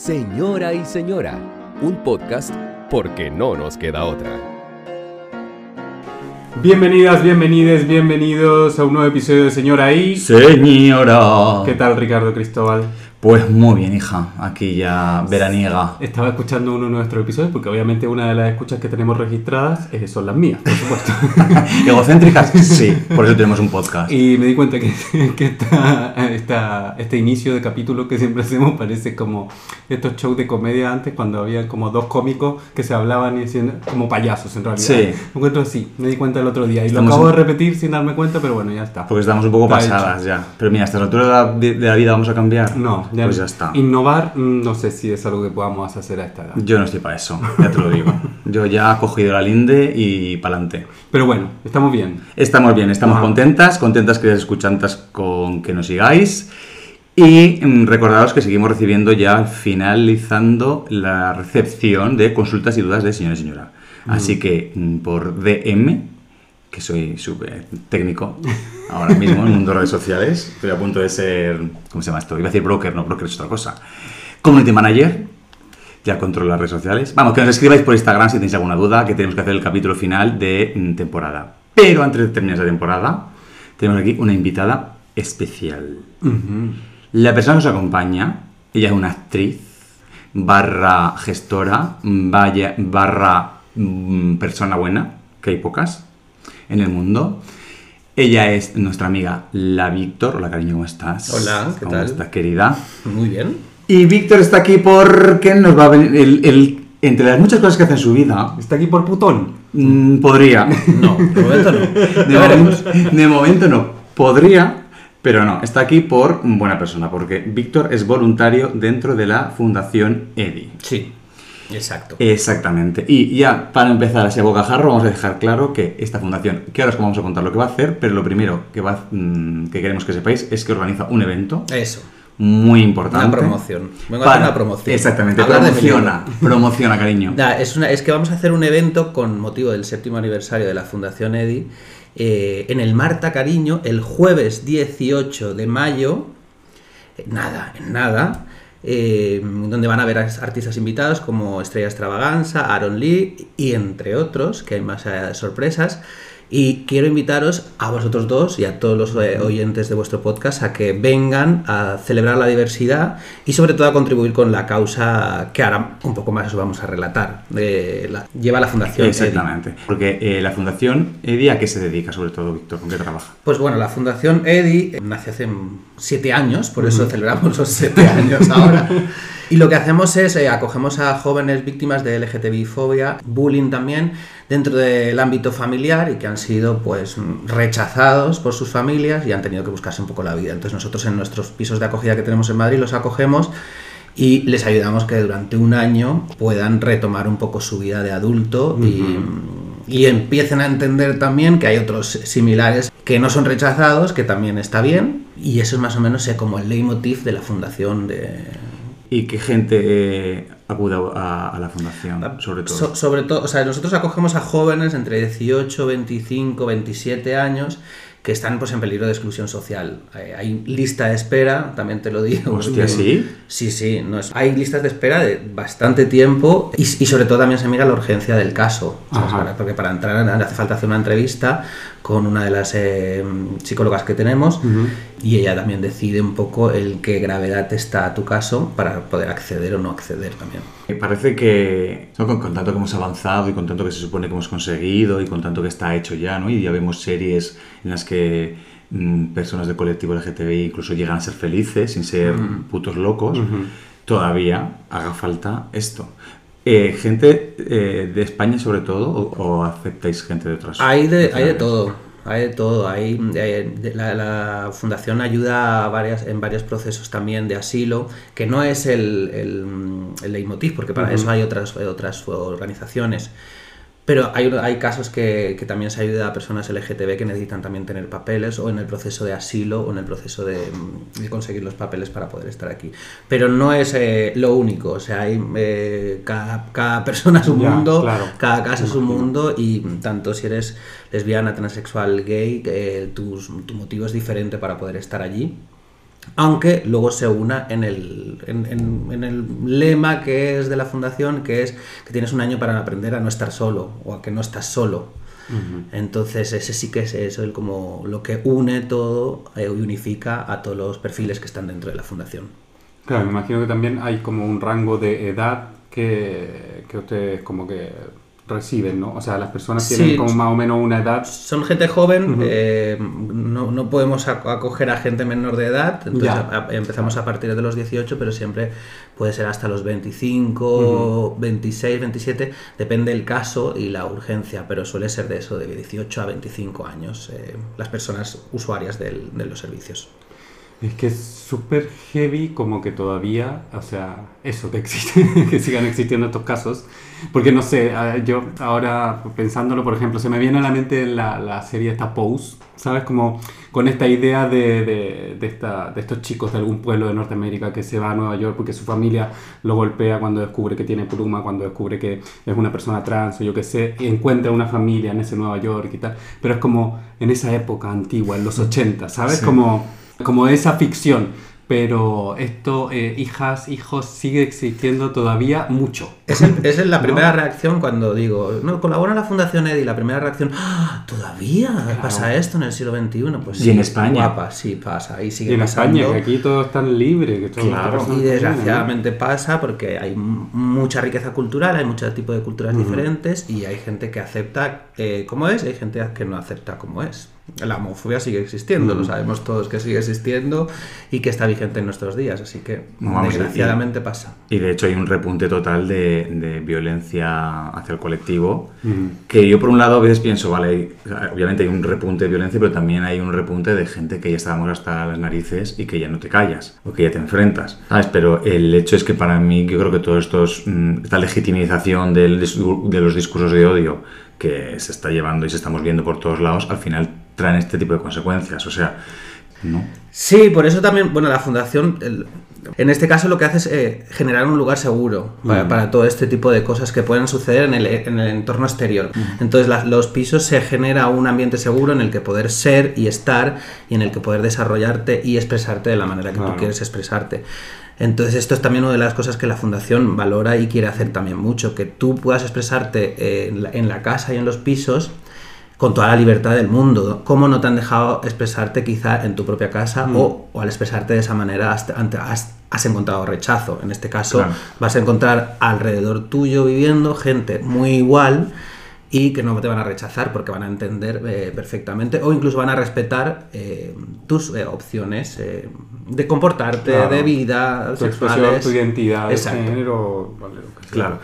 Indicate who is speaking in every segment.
Speaker 1: Señora y Señora, un podcast porque no nos queda otra.
Speaker 2: Bienvenidas, bienvenides, bienvenidos a un nuevo episodio de Señora y...
Speaker 3: Señora.
Speaker 2: ¿Qué tal Ricardo Cristóbal?
Speaker 3: Pues muy bien, hija. Aquí ya veraniega.
Speaker 2: Estaba escuchando uno de nuestros episodios porque obviamente una de las escuchas que tenemos registradas eh, son las mías, por supuesto.
Speaker 3: ¿Egocéntricas? Sí, por eso tenemos un podcast.
Speaker 2: y me di cuenta que, que esta- esta- este inicio de capítulo que siempre hacemos parece como estos shows de comedia antes cuando había como dos cómicos que se hablaban y decían como payasos en realidad.
Speaker 3: Sí.
Speaker 2: Me encuentro así, me di cuenta el otro día y
Speaker 3: Estamos
Speaker 2: lo acabo de repetir sin darme cuenta, pero bueno, ya está.
Speaker 3: Porque estamos un poco
Speaker 2: Está
Speaker 3: pasadas ya. Pero mira, hasta la altura de la, de- de la vida vamos a cambiar.
Speaker 2: No,
Speaker 3: Pues ya está.
Speaker 2: Innovar, mm, no sé si es algo que podamos hacer a esta edad.
Speaker 3: Yo no estoy para eso, ya te lo digo. Yo ya he cogido la linde y pa'lante.
Speaker 2: Pero bueno, estamos bien.
Speaker 3: Estamos bien, estamos
Speaker 2: Ajá.
Speaker 3: contentas, contentas queridas escuchantas con que nos sigáis. Y mm, recordaros que seguimos recibiendo ya finalizando la recepción de consultas y dudas de señor y señora. Así que mm, por DM, que soy súper técnico ahora mismo en el mundo de redes sociales, estoy a punto de ser, ¿cómo se llama esto? Iba a decir broker, no, broker es otra cosa. Community manager, ya controlo las redes sociales. Vamos, que nos escribáis por Instagram si tenéis alguna duda, que tenemos que hacer el capítulo final de mm, temporada. Pero antes de terminar esa temporada, tenemos aquí una invitada especial. La persona que nos acompaña, ella es una actriz, barra gestora, vaya, barra mm, persona buena, que hay pocas en el mundo. Ella es nuestra amiga La Víctor. Hola, cariño, ¿cómo estás?
Speaker 4: Hola, ¿qué
Speaker 3: ¿Cómo
Speaker 4: tal?
Speaker 3: estás, querida?
Speaker 4: Muy bien.
Speaker 3: Y Víctor está aquí porque nos va a venir. el- el- entre las muchas cosas que hace en su vida,
Speaker 2: Está aquí por putón.
Speaker 3: mm, podría.
Speaker 4: No, de momento no.
Speaker 3: De, momento, de momento no. Podría, pero no. Está aquí por buena persona, porque Víctor es voluntario dentro de la Fundación EDI.
Speaker 4: Sí, exacto.
Speaker 3: Exactamente. Y ya para empezar así a bocajarro, vamos a dejar claro que esta fundación, que ahora os vamos a contar lo que va a hacer, pero lo primero que, va, mm, que queremos que sepáis es que organiza un evento
Speaker 4: Eso.
Speaker 3: muy importante.
Speaker 4: Una promoción. Vengo a hacer una promoción.
Speaker 3: Exactamente,
Speaker 4: Hablar
Speaker 3: promociona, promociona, cariño.
Speaker 4: Nada, es, una, es que vamos a hacer un evento con motivo del séptimo aniversario de la Fundación EDI eh, en el Marta Cariño el jueves 18 de mayo. eh, Nada, en nada. Eh, donde van a as- artistas invitados como Estrella Extravaganza, Aaron Lee y entre otros, que hay más eh, sorpresas. Y quiero invitaros a vosotros dos y a todos los eh, oyentes de vuestro podcast a que vengan a celebrar la diversidad y sobre todo a contribuir con la causa que ahora un poco más os vamos a relatar. La, lleva la Fundación EDI.
Speaker 3: Exactamente. Porque eh, la Fundación EDI, ¿a qué se dedica sobre todo, Víctor? ¿Con qué trabaja?
Speaker 4: Pues bueno, la Fundación EDI eh, nació hace siete años, por eso celebramos los siete años ahora. Y lo que hacemos es eh, acogemos a jóvenes víctimas de LGTBI-fobia, bullying también, dentro del ámbito familiar y que han sido pues rechazados por sus familias y han tenido que buscarse un poco la vida. Entonces nosotros en nuestros pisos de acogida que tenemos en Madrid los acogemos y les ayudamos que durante un año puedan retomar un poco su vida de adulto y, y empiecen a entender también que hay otros similares que no son rechazados, que también está bien y eso es más o menos como el leitmotiv de la fundación de...
Speaker 3: ¿Y qué gente eh, acude a, a la Fundación, sobre todo?
Speaker 4: So- sobre todo, o sea, nosotros acogemos a jóvenes entre 18, 25, 27 años que están pues en peligro de exclusión social. Eh, hay lista de espera, también te lo digo.
Speaker 3: Hostia, ¿sí?
Speaker 4: Sí, sí, no es- hay listas de espera de bastante tiempo y, y sobre todo también se mira la urgencia del caso, porque para entrar hace falta hacer una entrevista con una de las eh, psicólogas que tenemos y ella también decide un poco el qué gravedad está a tu caso para poder acceder o no acceder también.
Speaker 3: Me Parece que ¿no? con, con tanto que hemos avanzado y con tanto que se supone que hemos conseguido y con tanto que está hecho ya, ¿no? Y ya vemos series en las que mm, personas del colectivo LGTBI incluso llegan a ser felices sin ser putos locos, todavía haga falta esto. Eh, ¿Gente eh, de España sobre todo o, o aceptáis gente de otras
Speaker 4: Hay de, hay de todo, hay de todo. Hay, de- de- la, la fundación ayuda a varias, en varios procesos también de asilo, que no es el, el, el leitmotiv, porque para eso hay otras, otras organizaciones. Pero hay, hay casos que, que también se ayuda a personas LGTB que necesitan también tener papeles o en el proceso de asilo o en el proceso de, de conseguir los papeles para poder estar aquí. Pero no es eh, lo único, o sea, hay, eh, cada, cada persona es un
Speaker 2: Ya,
Speaker 4: mundo,
Speaker 2: claro.
Speaker 4: cada caso es un mundo y tanto si eres lesbiana, transexual, gay, eh, tus- tu motivo es diferente para poder estar allí. Aunque luego se una en el, en, en- en el lema que es de la fundación, que es que tienes un año para aprender a no estar solo o a que no estás solo. Entonces ese sí que es eso, el como lo que une todo eh, y unifica a todos los perfiles que están dentro de la fundación.
Speaker 2: Claro, me imagino que también hay como un rango de edad que, que ustedes como que reciben, ¿no? O sea, las personas
Speaker 4: Sí.
Speaker 2: tienen como más o menos una edad.
Speaker 4: Son gente joven, eh, no, no podemos ac- acoger a gente menor de edad, entonces
Speaker 2: Ya.
Speaker 4: a- a- empezamos a partir de los 18, pero siempre puede ser hasta los 25, 26, 27, depende el caso y la urgencia, pero suele ser de eso, de 18 a 25 años, eh, las personas usuarias del- de los servicios.
Speaker 2: Es que es súper heavy como que todavía, o sea, eso, que existe, que sigan existiendo estos casos. Porque no sé, yo ahora pensándolo, por ejemplo, se me viene a la mente la, la serie esta Pose, ¿sabes? Como con esta idea de, de, de esta, de estos chicos de algún pueblo de Norteamérica que se va a Nueva York porque su familia lo golpea cuando descubre que tiene pluma, cuando descubre que es una persona trans o yo qué sé, y encuentra una familia en ese Nueva York y tal. Pero es como en esa época antigua, en los 80, ¿sabes?
Speaker 3: Sí.
Speaker 2: Como como esa ficción. Pero esto, eh, hijas, hijos, sigue existiendo todavía mucho.
Speaker 4: Es, el- es la
Speaker 2: ¿No?
Speaker 4: primera reacción cuando digo, no, colabora en la Fundación EDI, la primera reacción, ¡Ah! ¿todavía pasa esto en el siglo XXI? Pues
Speaker 3: Y
Speaker 4: sí,
Speaker 3: en España.
Speaker 4: Guapa, sí, pasa, y sigue
Speaker 2: Y en
Speaker 4: pasando.
Speaker 2: España, que aquí todo es tan libre. Que todo
Speaker 3: Claro.
Speaker 4: Y desgraciadamente pasa porque hay mucha riqueza cultural, hay mucho tipo de culturas diferentes y hay gente que acepta eh, como es y hay gente que no acepta como es. La homofobia sigue existiendo, lo sabemos todos que sigue existiendo y que está vigente en nuestros días, así que
Speaker 3: Vamos,
Speaker 4: desgraciadamente pasa.
Speaker 3: Y de hecho hay un repunte total de, de violencia hacia el colectivo,
Speaker 2: Ujú.
Speaker 3: que yo por un lado a veces pienso, vale, obviamente hay un repunte de violencia, pero también hay un repunte de gente que ya estábamos hasta las narices y que ya no te callas, o que ya te enfrentas, ¿sabes? Pero el hecho es que para mí yo creo que todo esto es, mm, esta legitimización del de los discursos de odio que se está llevando y se estamos viendo por todos lados, al final traen este tipo de consecuencias, o sea, ¿no?
Speaker 4: Sí, por eso también, bueno, la fundación, el- en este caso lo que hace es eh, generar un lugar seguro para, para todo este tipo de cosas que pueden suceder en el, en el entorno exterior. Entonces, la- los pisos se genera un ambiente seguro en el que poder ser y estar y en el que poder desarrollarte y expresarte de la manera que
Speaker 2: Claro.
Speaker 4: tú quieres expresarte. Entonces esto es también una de las cosas que la fundación valora y quiere hacer también mucho, que tú puedas expresarte eh, en la- en la casa y en los pisos con toda la libertad del mundo. ¿Cómo no te han dejado expresarte quizá en tu propia casa o, o al expresarte de esa manera has, has- has encontrado rechazo? En este caso
Speaker 3: Claro.
Speaker 4: vas a encontrar alrededor tuyo viviendo gente muy igual y que no te van a rechazar porque van a entender eh, perfectamente o incluso van a respetar eh, tus eh, opciones de comportarte,
Speaker 2: Claro.
Speaker 4: de vida,
Speaker 2: Tu expresión,
Speaker 4: sexuales.
Speaker 2: tu identidad, de género, vale, lo que sea.
Speaker 3: Claro.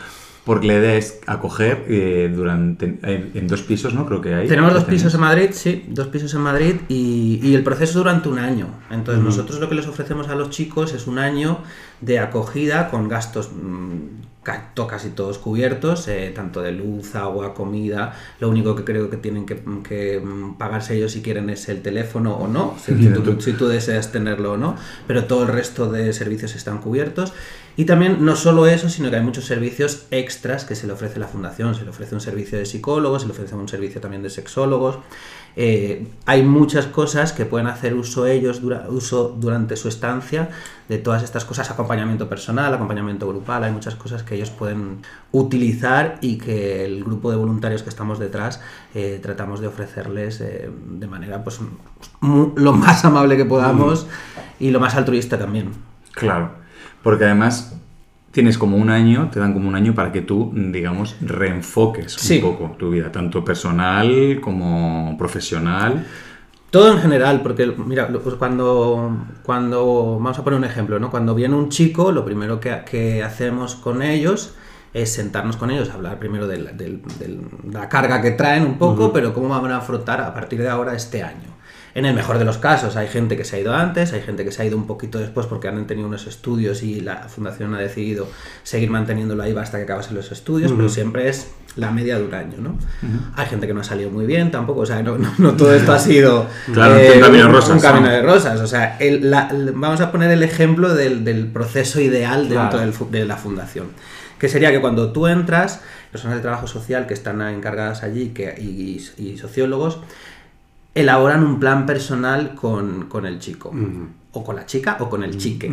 Speaker 3: Porque la idea es acoger eh, durante en, en dos pisos, ¿no? Creo que hay.
Speaker 4: Tenemos dos pisos en Madrid, sí, dos pisos en Madrid y, y el proceso es durante un año. Entonces nosotros lo que les ofrecemos a los chicos es un año de acogida con gastos mm, casi todos cubiertos, eh, tanto de luz, agua, comida. Lo único que creo que tienen que, que, mm, pagarse ellos si quieren es el teléfono o no, si tú, si tú deseas tenerlo o no, pero todo el resto de servicios están cubiertos. Y también no solo eso, sino que hay muchos servicios extras que se le ofrece la fundación. Se le ofrece un servicio de psicólogos, se le ofrece un servicio también de sexólogos. Eh, hay muchas cosas que pueden hacer uso ellos dura- uso durante su estancia de todas estas cosas, acompañamiento personal, acompañamiento grupal, hay muchas cosas que ellos pueden utilizar y que el grupo de voluntarios que estamos detrás eh, tratamos de ofrecerles eh, de manera pues lo más amable que podamos y lo más altruista también.
Speaker 3: Claro. Porque además tienes como un año, te dan como un año para que tú, digamos, reenfoques
Speaker 4: Sí.
Speaker 3: un poco tu vida, tanto personal como profesional.
Speaker 4: Todo en general, porque mira, pues cuando, cuando, vamos a poner un ejemplo, ¿no? Cuando viene un chico, lo primero que, que hacemos con ellos es sentarnos con ellos, hablar primero la, de la carga que traen un poco, pero cómo van a afrontar a partir de ahora este año. En el mejor de los casos, hay gente que se ha ido antes, hay gente que se ha ido un poquito después porque han tenido unos estudios y la fundación ha decidido seguir manteniéndolo ahí hasta que acabasen los estudios, pero siempre es la media de un año, ¿no? Hay gente que no ha salido muy bien tampoco, o sea, no, no- no todo esto ha sido eh,
Speaker 3: Claro, un camino de rosas,
Speaker 4: un camino
Speaker 3: ¿no?
Speaker 4: de rosas, o sea, el- la- el- vamos a poner el ejemplo del, del proceso ideal dentro
Speaker 2: Claro.
Speaker 4: del de la fundación, que sería que cuando tú entras, personas de trabajo social que están encargadas allí que, y, y sociólogos, elaboran un plan personal con, con el chico. O con la chica o con el chique.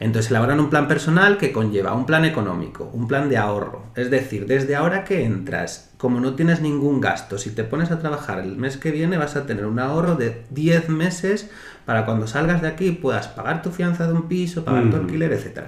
Speaker 4: Entonces elaboran un plan personal que conlleva un plan económico, un plan de ahorro. Es decir, desde ahora que entras, como no tienes ningún gasto, si te pones a trabajar el mes que viene vas a tener un ahorro de 10 meses para cuando salgas de aquí puedas pagar tu fianza de un piso, pagar tu alquiler, etc.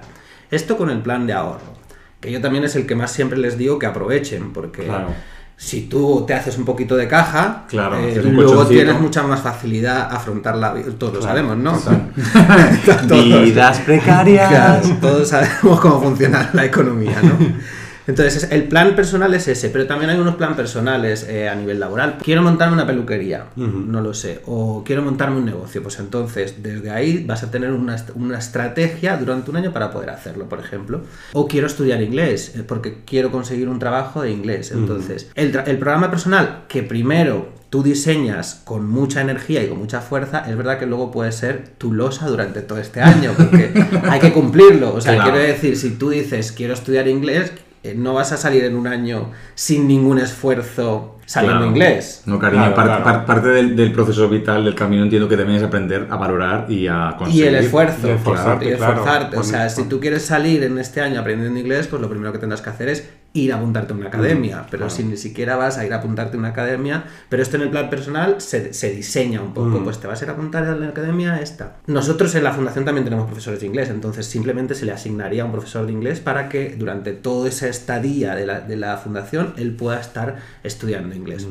Speaker 4: Esto con el plan de ahorro, que yo también es el que más siempre les digo que aprovechen, porque
Speaker 2: Claro.
Speaker 4: Si tú te haces un poquito de caja,
Speaker 3: Claro,
Speaker 4: eh, luego tienes mucha más facilidad afrontar la vida. Todos lo
Speaker 2: Claro,
Speaker 4: sabemos, ¿no? Todos.
Speaker 3: Vidas precarias.
Speaker 4: Claro, todos sabemos cómo funciona la economía, ¿no? Entonces, es- el plan personal es ese, pero también hay unos plan personales eh, a nivel laboral. Quiero montarme una peluquería, no lo sé, o quiero montarme un negocio, pues entonces desde ahí vas a tener una, una estrategia durante un año para poder hacerlo, por ejemplo. O quiero estudiar inglés, eh, porque quiero conseguir un trabajo de inglés. Entonces, el, tra- el programa personal que primero tú diseñas con mucha energía y con mucha fuerza, es verdad que luego puede ser tu losa durante todo este año, porque hay que cumplirlo. O sea,
Speaker 3: Claro.
Speaker 4: quiero decir, si tú dices quiero estudiar inglés, no vas a salir en un año sin ningún esfuerzo sabiendo
Speaker 3: Claro.
Speaker 4: inglés.
Speaker 3: No, cariño,
Speaker 2: Claro,
Speaker 3: par-
Speaker 2: claro.
Speaker 3: par- parte del, del proceso vital del camino entiendo que también es aprender a valorar y a
Speaker 4: Y
Speaker 3: conseguir.
Speaker 4: el esfuerzo,
Speaker 2: Y esforzarte,
Speaker 4: y. O sea, si tú quieres salir en este año aprendiendo inglés, pues lo primero que tendrás que hacer es ir a apuntarte a una academia. Pero
Speaker 2: claro.
Speaker 4: si ni siquiera vas a ir a apuntarte a una academia, pero esto en el plan personal se, se diseña un poco.
Speaker 2: Mm.
Speaker 4: Pues te vas a ir a apuntar a la academia esta. Nosotros en la fundación también tenemos profesores de inglés, entonces simplemente se le asignaría un profesor de inglés para que durante toda esa estadía de la, de la fundación él pueda estar estudiando inglés.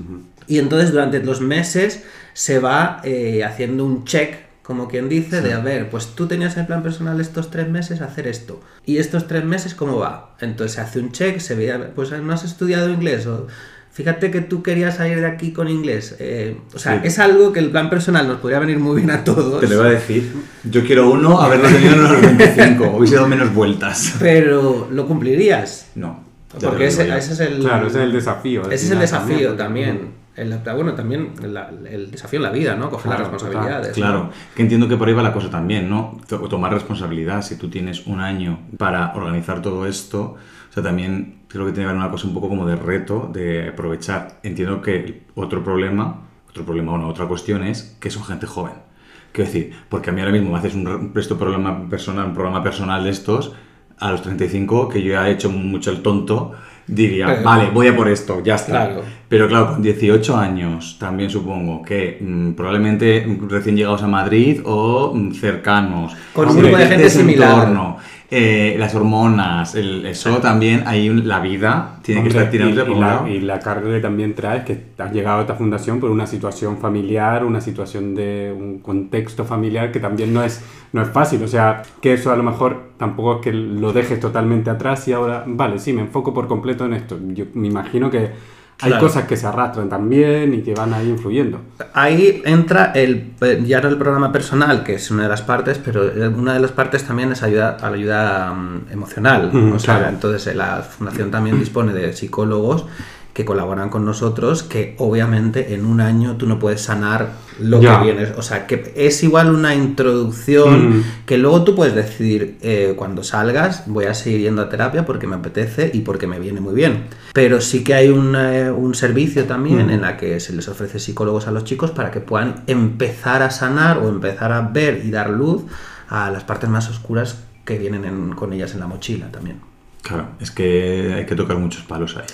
Speaker 4: Y entonces durante los meses se va eh, haciendo un check, como quien dice, de a ver, pues tú tenías en plan personal estos tres meses hacer esto. ¿Y estos tres meses cómo va? Entonces se hace un check, se ve, pues no has estudiado inglés o... Fíjate que tú querías salir de aquí con inglés. eh, o sea,
Speaker 3: Sí.
Speaker 4: es algo que el plan personal nos podría venir muy bien a todos.
Speaker 3: Te lo iba a decir. Yo quiero uno, haberlo tenido en los 25. Hubiese dado menos vueltas.
Speaker 4: Pero lo cumplirías.
Speaker 3: No.
Speaker 4: Porque ese, ese es el...
Speaker 2: Claro, ese es el desafío.
Speaker 4: Ese es el desafío
Speaker 2: porque-
Speaker 4: también. El- bueno, también la- el desafío en la vida, ¿no? Coger
Speaker 2: Claro,
Speaker 4: las responsabilidades.
Speaker 3: Claro,
Speaker 4: ¿no?
Speaker 3: que entiendo que por ahí va la cosa también, ¿no? To- Tomar responsabilidad. Si tú tienes un año para organizar todo esto, o sea, también creo que tiene que haber una cosa un poco como de reto, de aprovechar. Entiendo que otro problema, otro problema, bueno, otra cuestión es que son gente joven. Quiero decir, porque a mí ahora mismo me haces un, un presto programa personal, un programa personal de estos, a los 35, que yo ya he hecho mucho el tonto, diría,
Speaker 4: Pero-
Speaker 3: vale, voy a por esto, ya está.
Speaker 4: Claro.
Speaker 3: Pero claro, con 18 años también supongo que mm, probablemente recién llegados a Madrid o mm, cercanos.
Speaker 4: Con un grupo de gente similar.
Speaker 3: entorno, eh, las hormonas, el- eso también, ahí la vida tiene que
Speaker 2: Hombre,
Speaker 3: estar tirando
Speaker 2: y,
Speaker 3: por
Speaker 2: y la, y la carga que también trae es que has llegado a esta fundación por una situación familiar, una situación de un contexto familiar que también no es, no es fácil. O sea, que eso a lo mejor tampoco es que lo dejes totalmente atrás y ahora, vale, sí, me enfoco por completo en esto. Yo me imagino que hay cosas que se arrastran también y que van ahí influyendo.
Speaker 4: Ahí entra el, ya no el programa personal, que es una de las partes, pero una de las partes también es ayuda a la ayuda mm, emocional.
Speaker 2: Mm,
Speaker 4: o sea, entonces eh, la fundación también dispone de psicólogos que colaboran con nosotros, que obviamente en un año tú no puedes sanar lo
Speaker 2: Ya.
Speaker 4: que vienes. O sea, que es igual una introducción
Speaker 2: Mm.
Speaker 4: que luego tú puedes decidir eh, cuando salgas, voy a seguir yendo a terapia porque me apetece y porque me viene muy bien. Pero sí que hay un, eh, un servicio también
Speaker 2: Mm.
Speaker 4: en la que se les ofrece psicólogos a los chicos para que puedan empezar a sanar o empezar a ver y dar luz a las partes más oscuras que vienen en- con ellas en la mochila también.
Speaker 3: Claro, es que hay que tocar muchos palos ahí.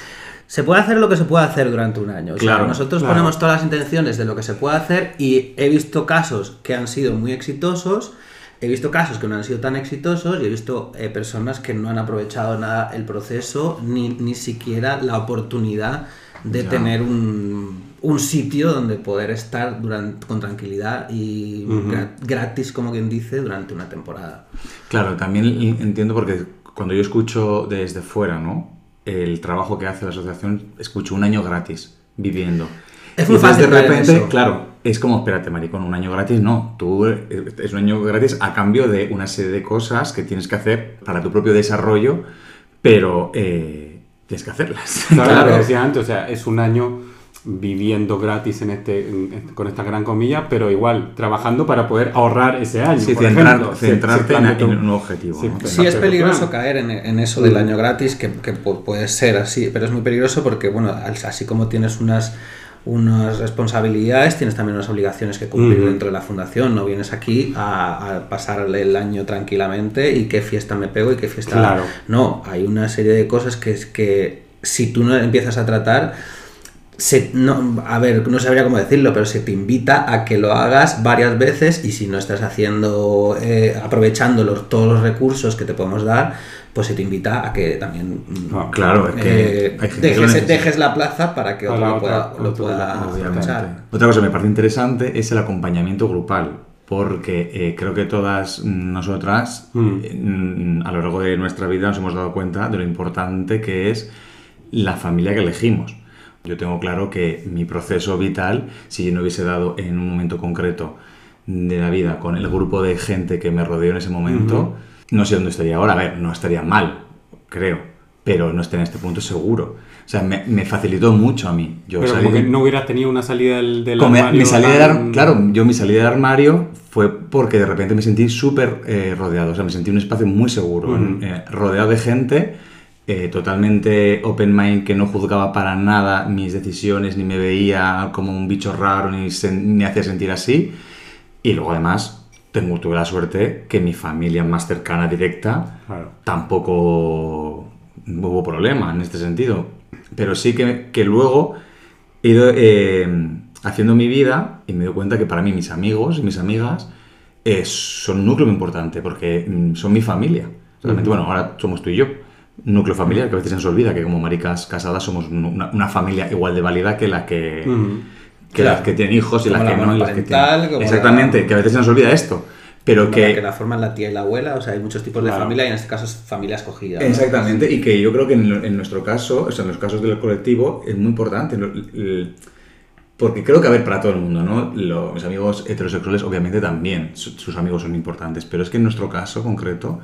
Speaker 4: Se puede hacer lo que se puede hacer durante un año. O sea,
Speaker 3: Claro,
Speaker 4: nosotros
Speaker 2: claro.
Speaker 4: ponemos todas las intenciones de lo que se puede hacer y he visto casos que han sido muy exitosos, he visto casos que no han sido tan exitosos y he visto eh, personas que no han aprovechado nada el proceso ni, ni siquiera la oportunidad de
Speaker 3: Ya.
Speaker 4: tener un, un sitio donde poder estar durante, con tranquilidad y gratis, como quien dice, durante una temporada.
Speaker 3: Claro, también entiendo porque cuando yo escucho desde fuera, ¿no? El trabajo que hace la asociación, escucho un año gratis viviendo.
Speaker 4: Es muy fácil
Speaker 3: de repente,
Speaker 4: eso.
Speaker 3: claro, es como, espérate, maricón, un año gratis, no. Tú eh, es un año gratis a cambio de una serie de cosas que tienes que hacer para tu propio desarrollo, pero eh, tienes que hacerlas.
Speaker 2: Claro,
Speaker 4: Claro.
Speaker 2: decía antes, o sea, es un año viviendo gratis en este, en- con esta gran comilla, pero igual trabajando para poder ahorrar ese año.
Speaker 3: Sí,
Speaker 2: por
Speaker 3: centrar-
Speaker 2: ejemplo. Sí,
Speaker 3: centrarte en, en un objetivo.
Speaker 2: Sí,
Speaker 3: ¿no?
Speaker 4: Sí, es
Speaker 2: Pero
Speaker 4: peligroso caer en, en eso del
Speaker 2: Mm.
Speaker 4: año gratis, que, que pu- puede ser así, pero es muy peligroso porque, bueno, así como tienes unas, unas responsabilidades, tienes también unas obligaciones que cumplir dentro de la fundación. No vienes aquí a, a pasar el año tranquilamente y qué fiesta me pego y qué fiesta.
Speaker 2: Claro.
Speaker 4: No, hay una serie de cosas que es que si tú no empiezas a tratar, se, no, a ver, no sabría cómo decirlo, pero se te invita a que lo hagas varias veces y si no estás haciendo, eh, aprovechando los, todos los recursos que te podemos dar, pues se te invita a que también mm,
Speaker 2: Ah,
Speaker 3: Claro, es que
Speaker 4: eh,
Speaker 3: que
Speaker 4: dejes, dejes la plaza para que otro
Speaker 2: Para
Speaker 4: lo
Speaker 2: otra-
Speaker 4: pueda, lo pueda aprovechar.
Speaker 3: Otra cosa que me parece interesante es el acompañamiento grupal, porque eh, creo que todas nosotras
Speaker 2: Mm.
Speaker 3: eh, mm, a lo largo de nuestra vida nos hemos dado cuenta de lo importante que es la familia que elegimos. Yo tengo claro que mi proceso vital, si yo no hubiese dado en un momento concreto de la vida con el grupo de gente que me rodeó en ese momento, no sé dónde estaría ahora. A ver, no estaría mal, creo, pero no estaría en este punto seguro. O sea, me, me facilitó mucho a mí. Yo
Speaker 2: Pero
Speaker 3: salí
Speaker 2: como que
Speaker 3: de-
Speaker 2: no hubieras tenido una salida del, armario
Speaker 3: mi salida
Speaker 2: tan-
Speaker 3: claro, yo mi salida del armario fue porque de repente me sentí súper eh, rodeado, o sea, me sentí en un espacio muy seguro, en- eh, rodeado de gente eh, totalmente open mind, que no juzgaba para nada mis decisiones, ni me veía como un bicho raro, ni se- me hacía sentir así. Y luego además tengo, tuve la suerte que mi familia más cercana, directa,
Speaker 2: Claro.
Speaker 3: tampoco hubo problema en este sentido. Pero sí que, que luego he ido eh, haciendo mi vida y me doy cuenta que para mí mis amigos y mis amigas eh, son un núcleo muy importante porque mm, son mi familia. Realmente, bueno, ahora somos tú y yo. Núcleo familiar que a veces se nos olvida que como maricas casadas somos una, una familia igual de válida que la que,
Speaker 2: Ujú.
Speaker 3: que
Speaker 4: Claro.
Speaker 3: las que tienen hijos y las que
Speaker 4: la
Speaker 3: no y las que tienen. Exactamente,
Speaker 4: la-
Speaker 3: que a veces se nos olvida esto. Pero
Speaker 4: Como
Speaker 3: que,
Speaker 4: la que la forman la tía y la abuela, o sea, hay muchos tipos de familia y en este caso es familia escogida. ¿no?
Speaker 3: Exactamente, y que yo creo que en, nuestro caso, o sea, en los casos del colectivo, es muy importante. el- porque creo que, a ver, para todo el mundo, ¿no? Los, mis amigos heterosexuales, obviamente, también, su- sus amigos son importantes, pero es que en nuestro caso concreto,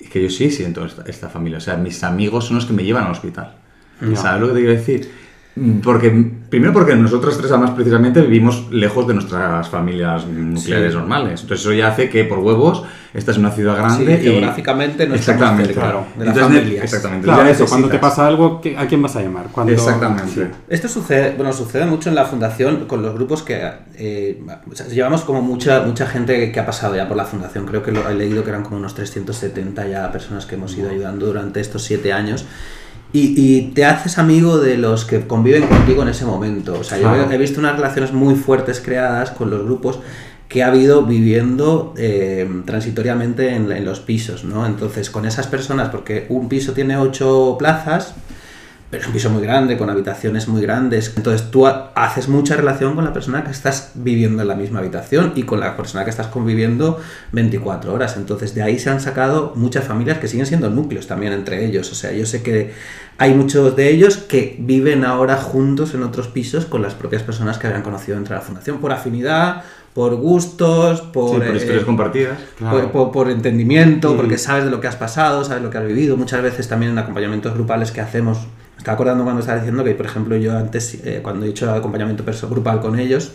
Speaker 3: es que yo sí siento esta, esta familia. O sea, mis amigos son los que me llevan al hospital.
Speaker 2: Ya.
Speaker 3: ¿Sabes lo que te quiero decir? Porque, primero porque nosotros tres además precisamente vivimos lejos de nuestras familias nucleares
Speaker 4: Sí.
Speaker 3: normales. Entonces eso ya hace que por huevos esta es una ciudad grande
Speaker 4: Sí,
Speaker 3: y
Speaker 4: geográficamente no
Speaker 3: exactamente, claro.
Speaker 4: de las
Speaker 3: Entonces,
Speaker 4: familias.
Speaker 3: Exactamente.
Speaker 2: Claro,
Speaker 3: ya
Speaker 2: eso, cuando te pasa algo, ¿qué- ¿a quién vas a llamar? Cuando...
Speaker 3: Exactamente.
Speaker 2: Sí.
Speaker 4: Esto sucede, bueno, sucede mucho en la fundación con los grupos que eh, o sea, llevamos como mucha mucha gente que ha pasado ya por la fundación. Creo que lo he leído que eran como unos 370 ya personas que hemos ido ayudando durante estos siete años. Y, y te haces amigo de los que conviven contigo en ese momento. O sea, yo he visto unas relaciones muy fuertes creadas con los grupos que ha habido viviendo eh, transitoriamente en, en los pisos, ¿no? Entonces, con esas personas, porque un piso tiene ocho plazas, pero es un piso muy grande, con habitaciones muy grandes. Entonces tú ha- haces mucha relación con la persona que estás viviendo en la misma habitación y con la persona que estás conviviendo 24 horas. Entonces de ahí se han sacado muchas familias que siguen siendo núcleos también entre ellos. O sea, yo sé que hay muchos de ellos que viven ahora juntos en otros pisos con las propias personas que habían conocido dentro de la fundación por afinidad, por gustos, por...
Speaker 3: Sí, por
Speaker 4: eh,
Speaker 3: historias compartidas.
Speaker 2: Claro.
Speaker 4: por, por- por entendimiento,
Speaker 2: Mm.
Speaker 4: porque sabes de lo que has pasado, sabes lo que has vivido. Muchas veces también en acompañamientos grupales que hacemos, estaba acordando cuando estaba diciendo que, por ejemplo, yo antes, eh, cuando he hecho acompañamiento grupal con ellos,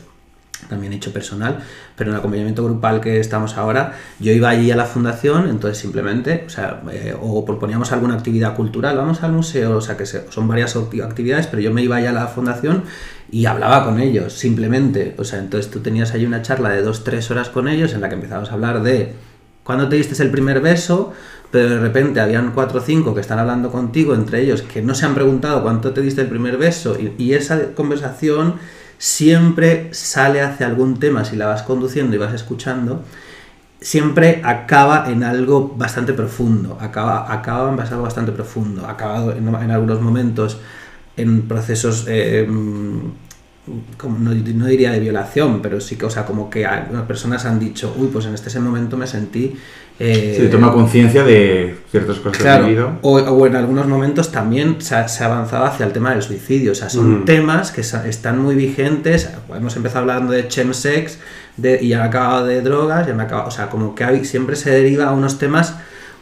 Speaker 4: también he hecho personal, pero en el acompañamiento grupal que estamos ahora, yo iba allí a la fundación, entonces simplemente, o sea, eh, o proponíamos alguna actividad cultural, vamos al museo, o sea, que son varias acti- actividades, pero yo me iba allá a la fundación y hablaba con ellos, simplemente, o sea, entonces tú tenías ahí una charla de dos, tres horas con ellos en la que empezabas a hablar de cuándo te diste el primer beso, pero de repente habían cuatro o cinco que están hablando contigo, entre ellos, que no se han preguntado cuánto te diste el primer beso, y, esa conversación siempre sale hacia algún tema, si la vas conduciendo y vas escuchando, siempre acaba en algo bastante profundo, acaba, acaba en algo bastante profundo, acaba en, algunos momentos en procesos, eh, como no, no diría de violación, pero sí que, o sea, como que algunas personas han dicho, uy, pues en este ese momento me sentí... eh,
Speaker 3: Sí, toma conciencia de ciertas cosas que vivido.
Speaker 4: o, o en algunos momentos también se ha, se ha avanzado hacia el tema del suicidio. O sea, son
Speaker 2: Mm.
Speaker 4: temas que están muy vigentes. Hemos empezado hablando de chemsex de, y han acabado de drogas. Y han acabado, o sea, como que hay- siempre se deriva a unos temas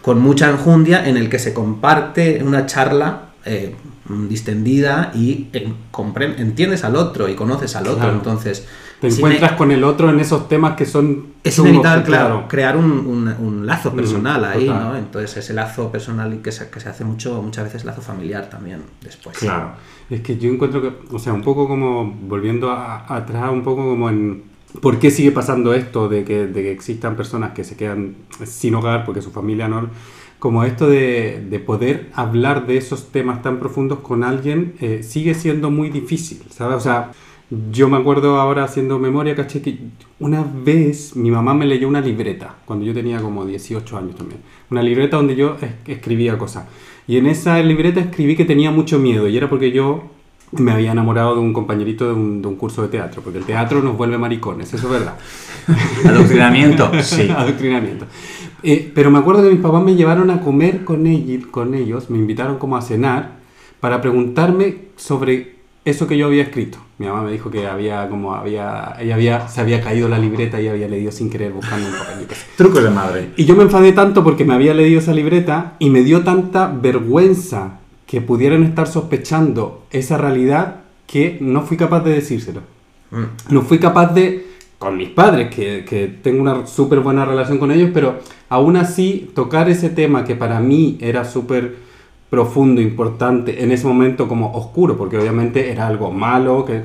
Speaker 4: con mucha enjundia en el que se comparte una charla eh, distendida y compren- entiendes al otro y conoces al otro.
Speaker 2: Claro.
Speaker 4: Entonces,
Speaker 2: te
Speaker 4: Es
Speaker 2: encuentras con el otro en esos temas que son
Speaker 4: Es inevitable,
Speaker 2: que,
Speaker 4: claro, crear un, un- un lazo
Speaker 2: Mm,
Speaker 4: personal ahí,
Speaker 2: total.
Speaker 4: ¿no? Entonces ese lazo personal que se, que se hace mucho, muchas veces lazo familiar también después.
Speaker 2: Claro. Es que yo encuentro que, o sea, un poco como volviendo a- atrás, un poco como en por qué sigue pasando esto de que, de que existan personas que se quedan sin hogar porque su familia no. Como esto de, de poder hablar de esos temas tan profundos con alguien eh, sigue siendo muy difícil, ¿sabes? O sea, yo me acuerdo ahora haciendo memoria, caché que una vez mi mamá me leyó una libreta, cuando yo tenía como 18 años también. Una libreta donde yo es- escribía cosas. Y en esa libreta escribí que tenía mucho miedo y era porque yo me había enamorado de un compañerito de un, de un curso de teatro, porque el teatro nos vuelve maricones, eso es verdad.
Speaker 3: Adoctrinamiento, sí.
Speaker 2: Adoctrinamiento. Eh, pero me acuerdo que mis papás me llevaron a comer con, ellos, con ellos, me invitaron como a cenar para preguntarme sobre eso que yo había escrito. Mi mamá me dijo que había como había ella había se había caído la libreta y había leído sin querer buscando un papel.
Speaker 3: Trucos de madre.
Speaker 2: Y yo me enfadé tanto porque me había leído esa libreta y me dio tanta vergüenza que pudieran estar sospechando esa realidad que no fui capaz de decírselo.
Speaker 4: Mm.
Speaker 2: No fui capaz de, con mis padres, que, que tengo una súper buena relación con ellos, pero aún así tocar ese tema que para mí era súper profundo, importante, en ese momento como oscuro, porque obviamente era algo malo, que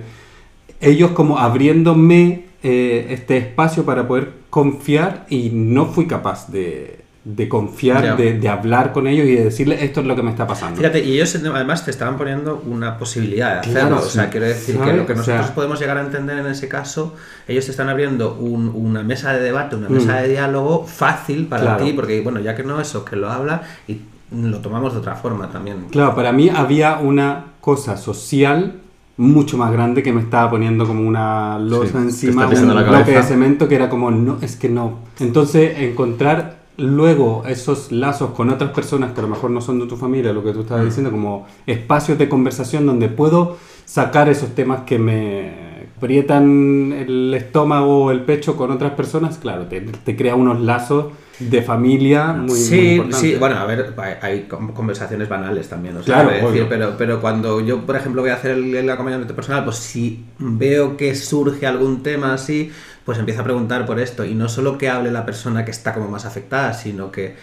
Speaker 2: ellos como abriéndome eh, este espacio para poder confiar y no fui capaz de, de confiar, de, de hablar con ellos y de decirles esto es lo que me está pasando.
Speaker 4: Fíjate, y ellos además te estaban poniendo una posibilidad de hacerlo.
Speaker 2: Claro,
Speaker 4: o sea,
Speaker 2: sí.
Speaker 4: quiero decir que
Speaker 2: ¿Sabes?
Speaker 4: lo que
Speaker 2: O
Speaker 4: nosotros
Speaker 2: sea-
Speaker 4: podemos llegar a entender en ese caso, ellos te están abriendo un- una mesa de debate, una mesa
Speaker 2: Mm.
Speaker 4: de diálogo fácil para
Speaker 2: Claro.
Speaker 4: ti, porque bueno, ya que no eso, que lo habla y lo tomamos de otra forma también.
Speaker 2: Claro, para mí había una cosa social mucho más grande que me estaba poniendo como una
Speaker 3: Sí,
Speaker 2: losa
Speaker 3: te
Speaker 2: encima, un
Speaker 3: la
Speaker 2: bloque de cemento que era como, no, es que no. Entonces, encontrar luego esos lazos con otras personas que a lo mejor no son de tu familia, lo que tú estabas diciendo, como espacios de conversación donde puedo sacar esos temas que me aprietan el estómago o el pecho con otras personas, claro, te, te crea unos lazos de familia muy, muy
Speaker 4: sí,
Speaker 2: importantes.
Speaker 4: sí, bueno, a ver, hay, hay con- conversaciones banales también, o sea,
Speaker 2: Claro,
Speaker 4: quiero decir,
Speaker 2: obvio.
Speaker 4: pero, pero cuando yo, por ejemplo, voy a hacer el, el acompañamiento personal, pues si veo que surge algún tema así, pues empiezo a preguntar por esto, y no solo que hable la persona que está como más afectada, sino que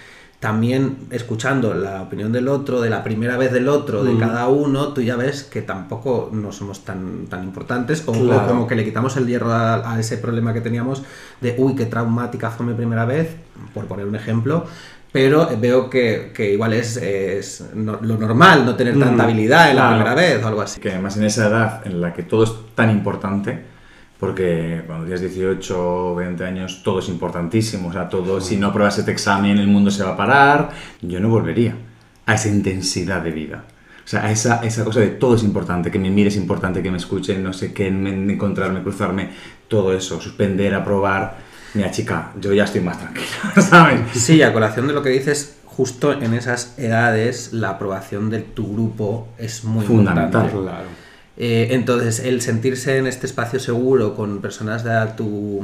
Speaker 4: también escuchando la opinión del otro, de la primera vez del otro, de
Speaker 2: Mm.
Speaker 4: cada uno, tú ya ves que tampoco no somos tan, tan importantes, o, o
Speaker 2: Claro.
Speaker 4: como que le quitamos el hierro a, a ese problema que teníamos de, uy, qué traumática fue mi primera vez, por poner un ejemplo, pero veo que, que igual es, es no- lo normal no tener tanta
Speaker 2: Mm,
Speaker 4: habilidad en la
Speaker 2: claro.
Speaker 4: primera vez o algo así.
Speaker 3: Que además en esa edad en la que todo es tan importante, porque cuando tienes 18 o 20 años todo es importantísimo, o sea, todo, si no apruebas este examen el mundo se va a parar, yo no volvería a esa intensidad de vida. O sea, a esa, esa cosa de todo es importante, que me mire es importante, que me escuchen, no sé qué, en- encontrarme, cruzarme, todo eso, suspender, aprobar. Mira, chica, yo ya estoy más tranquila, ¿sabes?
Speaker 4: Sí, a colación de lo que dices, justo en esas edades la aprobación de tu grupo es muy
Speaker 3: Fundamental.
Speaker 4: importante.
Speaker 2: Claro.
Speaker 4: Eh, entonces, el sentirse en este espacio seguro con personas de tu,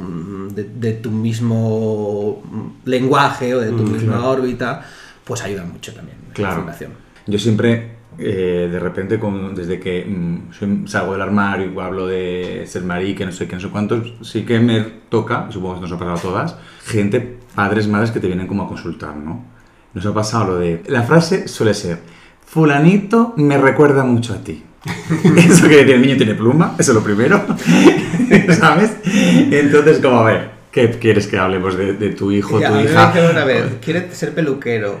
Speaker 4: de, de tu mismo lenguaje o de tu
Speaker 2: Mm,
Speaker 4: misma
Speaker 2: claro.
Speaker 4: órbita, pues ayuda mucho también la
Speaker 3: Claro.
Speaker 4: fundación.
Speaker 3: Yo siempre, eh, de repente, con- desde que mm, soy- salgo del armario y hablo de ser marica, no sé qué, no sé cuántos, sí que me toca, supongo que nos ha pasado a todas, gente, padres, madres que te vienen como a consultar, ¿no? Nos ha pasado lo de... La frase suele ser, fulanito me recuerda mucho a ti. Eso quiere decir, el niño tiene pluma, eso es lo primero, ¿sabes? Entonces, como, a ver, ¿qué quieres que hablemos de, de tu hijo,
Speaker 4: Ya,
Speaker 3: tu
Speaker 4: a me
Speaker 3: hija?
Speaker 4: dijeron una vez, ¿quieres ser peluquero?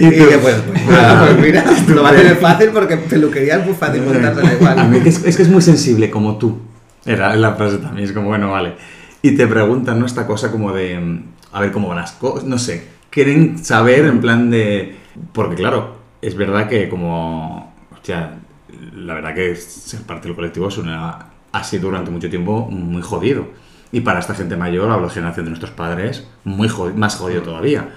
Speaker 3: Y
Speaker 4: dije, pues, pues nada, pues mira, lo va a tener fácil porque peluquería es muy fácil montársela
Speaker 3: A
Speaker 4: igual.
Speaker 3: mí es, es que es muy sensible, como tú. Era la frase también, es como, bueno, vale. Y te preguntan, ¿no? Esta cosa como de, a ver cómo van las cosas, no sé. Quieren saber en plan de... Porque claro, es verdad que como... Hostia, la verdad que ser parte del colectivo es una, ha sido durante mucho tiempo muy jodido. Y para esta gente mayor, de generación de nuestros padres, muy más jodido todavía.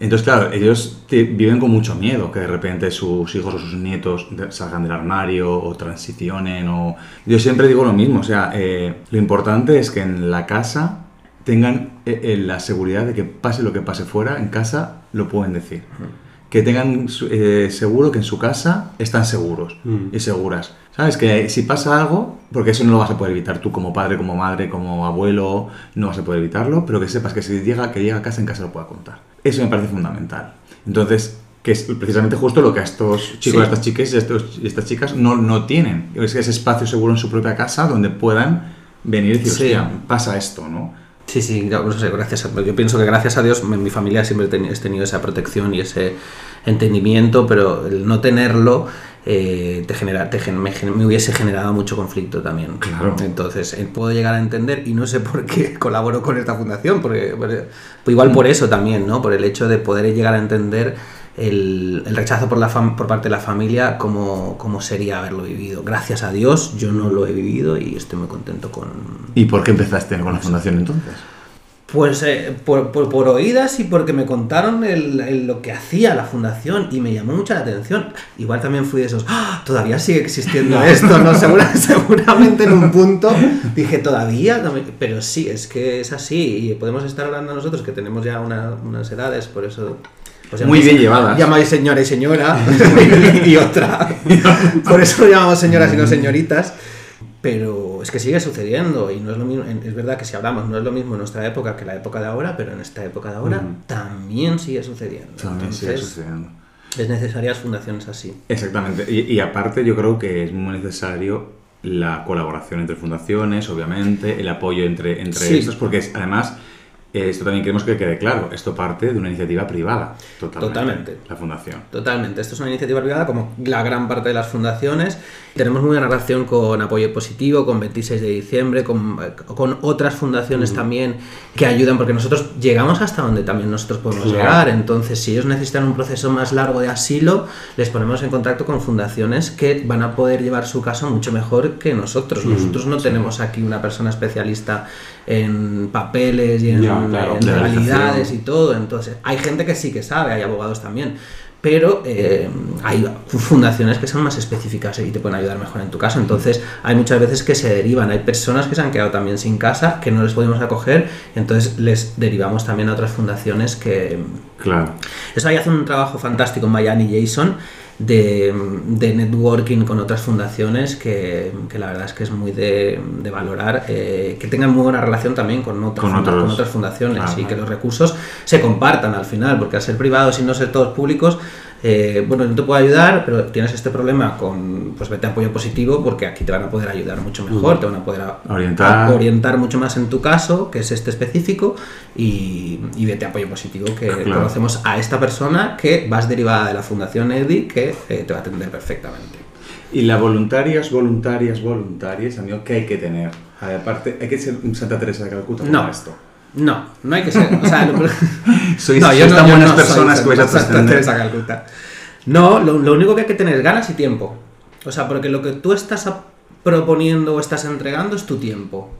Speaker 3: Entonces, claro, ellos te- viven con mucho miedo que de repente sus hijos o sus nietos salgan del armario o transicionen. O... Yo siempre digo lo mismo, o sea, eh, lo importante es que en la casa tengan eh, eh, la seguridad de que pase lo que pase fuera, en casa lo pueden decir. Que tengan eh, seguro que en su casa están seguros
Speaker 2: Mm.
Speaker 3: y seguras. ¿Sabes? Que si pasa algo, porque eso no lo vas a poder evitar tú como padre, como madre, como abuelo, no vas a poder evitarlo, pero que sepas que si llega, que llega a casa, en casa lo pueda contar. Eso me parece fundamental. Entonces, que es precisamente justo lo que a estos chicos,
Speaker 4: Sí.
Speaker 3: a estas chicas y a estos- y estas chicas no, no tienen. Es ese espacio seguro en su propia casa donde puedan venir y decir,
Speaker 4: Sí.
Speaker 3: pasa esto, ¿no?
Speaker 4: Sí, sí, no sé, gracias a- yo pienso que gracias a Dios en mi familia siempre he teni- he tenido esa protección y ese entendimiento, pero el no tenerlo eh, te genera, te me, me hubiese generado mucho conflicto también.
Speaker 3: Claro.
Speaker 4: Entonces, eh, puedo llegar a entender y no sé por qué colaboro con esta fundación, porque, porque- pues igual por eso también, ¿no? Por el hecho de poder llegar a entender el, el rechazo por, la fam- por parte de la familia, como, como sería haberlo vivido. Gracias a Dios, yo no lo he vivido y estoy muy contento con,
Speaker 3: ¿Y por qué empezaste con la fundación entonces?
Speaker 4: Pues eh, por, por- por oídas y porque me contaron el- el- lo que hacía la fundación y me llamó mucho la atención. Igual también fui de esos, "Ah, todavía sigue existiendo esto, ¿no? Segura- seguramente en un punto dije, todavía, No me-". pero sí, es que es así y podemos estar hablando nosotros que tenemos ya una- unas edades, por eso... pues
Speaker 3: Muy bien llevadas.
Speaker 4: Llamáis señora y señora y otra. Por eso lo llamamos señoras y no señoritas. Pero es que sigue sucediendo y no es lo mismo, es verdad que si hablamos no es lo mismo en nuestra época que la época de ahora, pero en esta época de ahora también sigue sucediendo.
Speaker 3: También sigue
Speaker 4: Entonces,
Speaker 3: sucediendo.
Speaker 4: es necesarias fundaciones así.
Speaker 3: Exactamente. Y, y aparte yo creo que es muy necesario la colaboración entre fundaciones, obviamente, el apoyo entre, entre
Speaker 4: Sí.
Speaker 3: estos, porque es- además esto también queremos que quede claro, esto parte de una iniciativa privada, totalmente.
Speaker 4: Totalmente.
Speaker 3: La fundación.
Speaker 4: Totalmente, esto es una iniciativa privada como la gran parte de las fundaciones. Tenemos muy buena relación con Apoyo Positivo, con 26 de diciembre, con, eh, con otras fundaciones también que ayudan, porque nosotros llegamos hasta donde también nosotros podemos
Speaker 2: Claro.
Speaker 4: llegar. Entonces, si ellos necesitan un proceso más largo de asilo, les ponemos en contacto con fundaciones que van a poder llevar su caso mucho mejor que nosotros. Nosotros no tenemos aquí una persona especialista en papeles y en,
Speaker 2: Ya, claro,
Speaker 4: en
Speaker 3: de
Speaker 4: legalidades
Speaker 3: realización.
Speaker 4: y todo. Entonces, hay gente que sí que sabe, hay abogados también. Pero eh, hay fundaciones que son más específicas y te pueden ayudar mejor en tu caso. Entonces, hay muchas veces que se derivan. Hay personas que se han quedado también sin casa, que no les podemos acoger, entonces les derivamos también a otras fundaciones que.
Speaker 3: Claro.
Speaker 4: Eso ahí hace un trabajo fantástico en Miami Jason de, de networking con otras fundaciones que, que la verdad es que es muy de, de valorar eh, que tengan muy buena relación también con otras,
Speaker 3: Con otros.
Speaker 4: con otras fundaciones
Speaker 3: Ah,
Speaker 4: y que los recursos se compartan al final, porque al ser privados y no ser todos públicos, eh, bueno, no te puedo ayudar, pero tienes este problema con, pues vete a apoyo positivo porque aquí te van a poder ayudar mucho mejor, te van a poder a-
Speaker 3: Orientar.
Speaker 4: a- orientar mucho más en tu caso, que es este específico, y, y vete a apoyo positivo, que
Speaker 3: Claro.
Speaker 4: conocemos a esta persona que vas derivada de la Fundación EDI, que eh, te va a atender perfectamente.
Speaker 3: Y las voluntarias, voluntarias, voluntarias, amigo, ¿qué hay que tener? Aparte, hay que ser un Santa Teresa de Calcuta
Speaker 4: No.
Speaker 3: esto.
Speaker 4: No, no hay que ser. O sea, lo-
Speaker 3: Sois,
Speaker 4: No, yo no-
Speaker 3: tan
Speaker 4: yo
Speaker 3: buenas
Speaker 4: no soy
Speaker 3: personas que vais a
Speaker 4: Calcuta. No, lo, lo único que hay que tener es ganas y tiempo. O sea, porque lo que tú estás proponiendo o estás entregando es tu tiempo.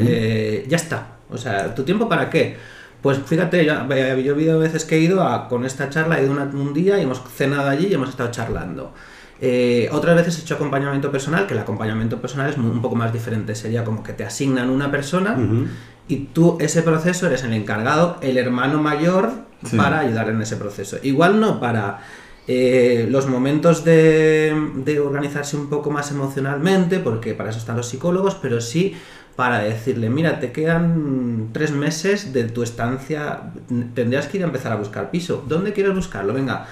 Speaker 4: Eh, ya está. O sea, ¿tu tiempo para qué? Pues fíjate, yo, yo he habido veces que he ido a- con esta charla, he ido una- un día y hemos cenado allí y hemos estado charlando. Eh, otras veces he hecho acompañamiento personal, que el acompañamiento personal es un poco más diferente. Sería como que te asignan una persona. Y tú ese proceso eres el encargado, el hermano mayor
Speaker 3: Sí.
Speaker 4: para ayudar en ese proceso. Igual no para eh, los momentos de, de organizarse un poco más emocionalmente, porque para eso están los psicólogos, pero sí para decirle, mira, te quedan tres meses de tu estancia, tendrías que ir a empezar a buscar piso. ¿Dónde quieres buscarlo? Venga,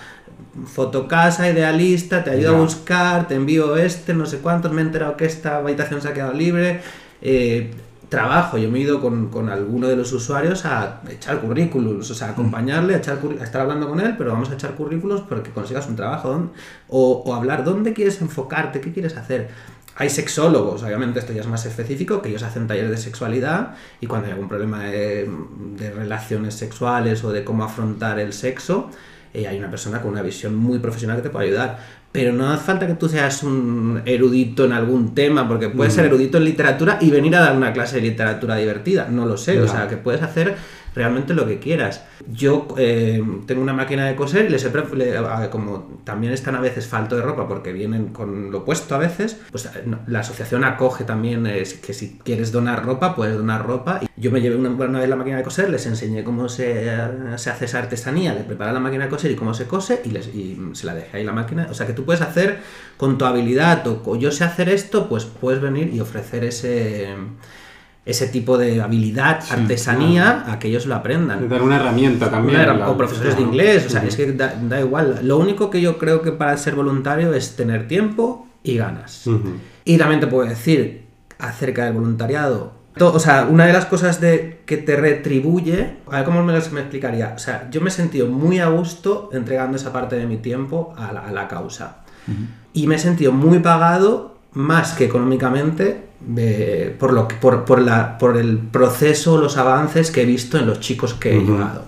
Speaker 4: fotocasa, idealista, te ayudo a buscar, te envío este, no sé cuántos, me he enterado que esta habitación se ha quedado libre. eh, trabajo, yo me he ido con, con alguno de los usuarios a echar currículums, o sea, a acompañarle, a, echar a estar hablando con él, pero vamos a echar currículos para que consigas un trabajo, o hablar, ¿dónde quieres enfocarte? ¿Qué quieres hacer? Hay sexólogos, obviamente esto ya es más específico, que ellos hacen talleres de sexualidad y cuando hay algún problema de, de relaciones sexuales o de cómo afrontar el sexo, eh, hay una persona con una visión muy profesional que te puede ayudar. Pero no hace falta que tú seas un erudito en algún tema, porque puedes ser erudito en literatura y venir a dar una clase de literatura divertida. No lo sé, o sea, que puedes hacer realmente lo que quieras. Yo eh, tengo una máquina de coser y les he le- como también están a veces falto de ropa porque vienen con lo puesto a veces, pues no, la asociación acoge también eh, que si quieres donar ropa, puedes donar ropa. Yo me llevé una, una vez la máquina de coser, les enseñé cómo se, se hace esa artesanía, le preparé la máquina de coser y cómo se cose y, les, y se la dejé ahí la máquina. O sea que tú puedes hacer con tu habilidad o yo sé hacer esto, pues puedes venir y ofrecer ese ese tipo de habilidad, artesanía, a que ellos lo aprendan.
Speaker 2: Dar una herramienta también.
Speaker 4: Una- o profesores de inglés, o sea, es que da, da igual. Lo único que yo creo que para ser voluntario es tener tiempo y ganas.
Speaker 2: Ujú.
Speaker 4: Y también te puedo decir acerca del voluntariado. O sea, una de las cosas de, que te retribuye, a ver cómo me, me explicaría. O sea, yo me he sentido muy a gusto entregando esa parte de mi tiempo a la, a la causa. Y me he sentido muy pagado, más que económicamente, por, lo que, por, por, la, por el proceso, los avances que he visto en los chicos que he
Speaker 2: Ujú.
Speaker 4: llevado.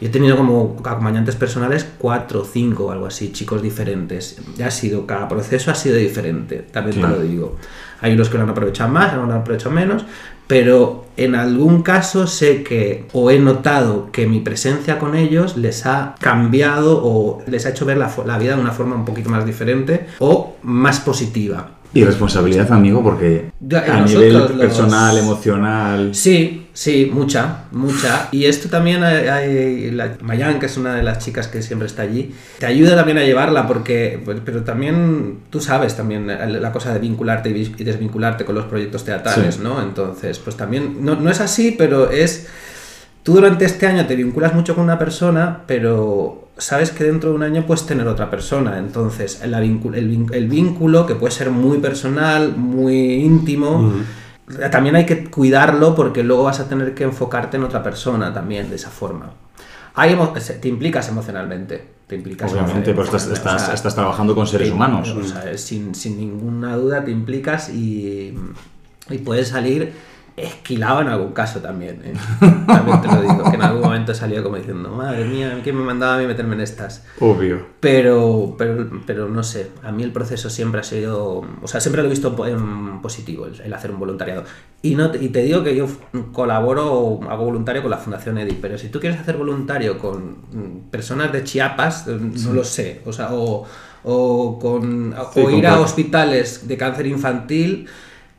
Speaker 4: Yo he tenido como acompañantes personales cuatro o cinco o algo así, chicos diferentes. Ya ha sido, cada proceso ha sido diferente, también
Speaker 3: Claro.
Speaker 4: te lo digo. Hay unos que lo han aprovechado más, otros lo han aprovechado menos, pero en algún caso sé que, o he notado que mi presencia con ellos les ha cambiado o les ha hecho ver la, la vida de una forma un poquito más diferente o más positiva.
Speaker 3: Y responsabilidad, amigo, porque
Speaker 4: Ya,
Speaker 3: a nivel
Speaker 4: los-
Speaker 3: personal, emocional...
Speaker 4: Sí, sí, mucha, mucha. Y esto también hay, hay- la, Mayan, que es una de las chicas que siempre está allí, te ayuda también a llevarla porque, pues, pero también tú sabes también la cosa de vincularte y desvincularte con los proyectos teatrales,
Speaker 3: Sí.
Speaker 4: ¿no? Entonces, pues también, no, no es así, pero es, tú durante este año te vinculas mucho con una persona, pero sabes que dentro de un año puedes tener otra persona. Entonces, la el, el vínculo, que puede ser muy personal, muy íntimo, también hay que cuidarlo porque luego vas a tener que enfocarte en otra persona también de esa forma. Se- te implicas emocionalmente. Te implicas
Speaker 3: Obviamente, pues estás,
Speaker 4: emocionalmente,
Speaker 3: estás,
Speaker 4: o sea,
Speaker 3: estás trabajando con seres
Speaker 4: te-
Speaker 3: humanos.
Speaker 4: o sea, sin, sin ninguna duda te implicas y, y puedes salir esquilado en algún caso también. ¿eh? También te lo digo, que en algún momento salió como diciendo, madre mía, ¿quién me mandaba a mí meterme en estas?
Speaker 3: Obvio.
Speaker 4: Pero, pero, pero no sé, a mí el proceso siempre ha sido, o sea, siempre lo he visto en positivo, el, el hacer un voluntariado. Y, no, te- y te digo que yo colaboro o hago voluntario con la Fundación EDI, pero si tú quieres hacer voluntario con mm, personas de Chiapas, eh, no lo sé, o sea, o, o, con, o ir a hospitales de cáncer infantil,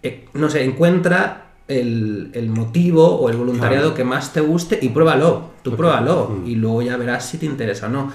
Speaker 4: eh, no sé, encuentra el, el motivo o el voluntariado
Speaker 2: Claro.
Speaker 4: que más te guste y pruébalo, tú
Speaker 2: Ok.
Speaker 4: pruébalo
Speaker 2: Mm.
Speaker 4: y luego ya verás si te interesa o no.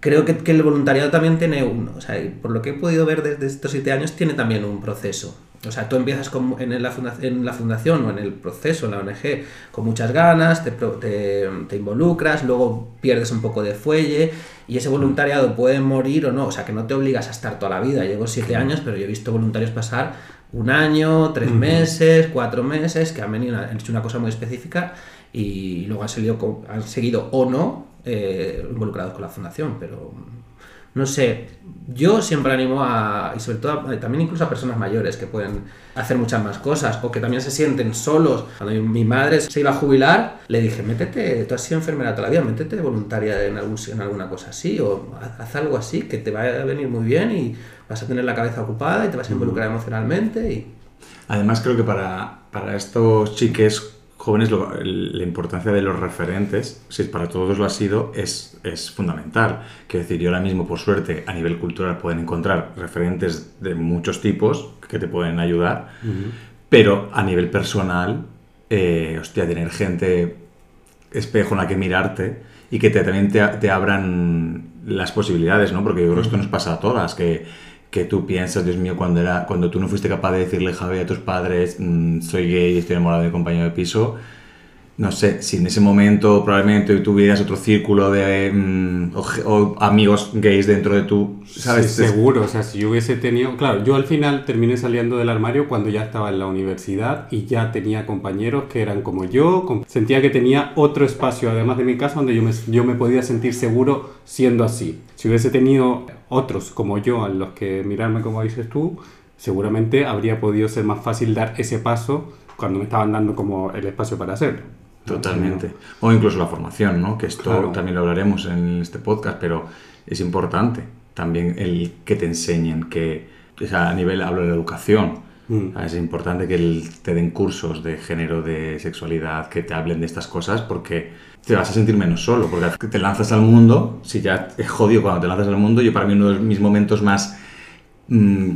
Speaker 4: Creo que, que el voluntariado también tiene un, o sea, por lo que he podido ver desde estos siete años, tiene también un proceso. O sea, tú empiezas con- en, la en la fundación o en el proceso, en la ONG, con muchas ganas, te, te- te involucras, luego pierdes un poco de fuelle y ese voluntariado puede morir o no. O sea, que no te obligas a estar toda la vida. Llevo siete años, pero yo he visto voluntarios pasar un año, tres meses, cuatro meses, que han venido, han hecho una cosa muy específica y luego han, seguido, con- han seguido o no eh, involucrados con la fundación, pero no sé, yo siempre animo a, y sobre todo a- también incluso a personas mayores que pueden hacer muchas más cosas o que también se sienten solos. Cuando mi- madre se iba a jubilar, le dije, métete, tú has sido enfermera toda la vida, métete voluntaria en, algún, en alguna cosa así o haz, haz algo así que te va a venir muy bien y vas a tener la cabeza ocupada y te vas a involucrar emocionalmente y...
Speaker 3: Además, creo que para, para estos chiques jóvenes lo- la importancia de los referentes, si para todos lo ha sido, es, es fundamental. Quiero decir, yo ahora mismo, por suerte, a nivel cultural pueden encontrar referentes de muchos tipos que te pueden ayudar, pero a nivel personal, eh, hostia, tener gente espejo en la que mirarte y que te, también te, te abran las posibilidades, ¿no? Porque yo creo que esto nos pasa a todas, que, que tú piensas, Dios mío, cuando, era, cuando tú no fuiste capaz de decirle, Javi, a tus padres, "Mm, soy gay, estoy enamorado de mi compañero de piso, no sé, si en ese momento probablemente tuvieras otro círculo de mm, o, o amigos gays dentro de tu, ¿sabes?
Speaker 2: Sí, seguro, o sea, si yo hubiese tenido, claro, yo al final terminé saliendo del armario cuando ya estaba en la universidad y ya tenía compañeros que eran como yo, com- sentía que tenía otro espacio además de mi casa donde yo me, yo me podía sentir seguro siendo así. Si hubiese tenido otros como yo a los que mirarme como dices tú, seguramente habría podido ser más fácil dar ese paso cuando me estaban dando como el espacio para hacerlo.
Speaker 3: Totalmente. O incluso la formación, ¿no? Que esto
Speaker 2: Claro.
Speaker 3: también lo hablaremos en este podcast, pero es importante también el que te enseñen, que o sea, a nivel, hablo de la educación,
Speaker 2: Mm.
Speaker 3: Es importante que el- te den cursos de género, de sexualidad, que te hablen de estas cosas porque te vas a sentir menos solo, porque te lanzas al mundo, si ya es jodido cuando te lanzas al mundo, yo para mí uno de mis momentos más... mm,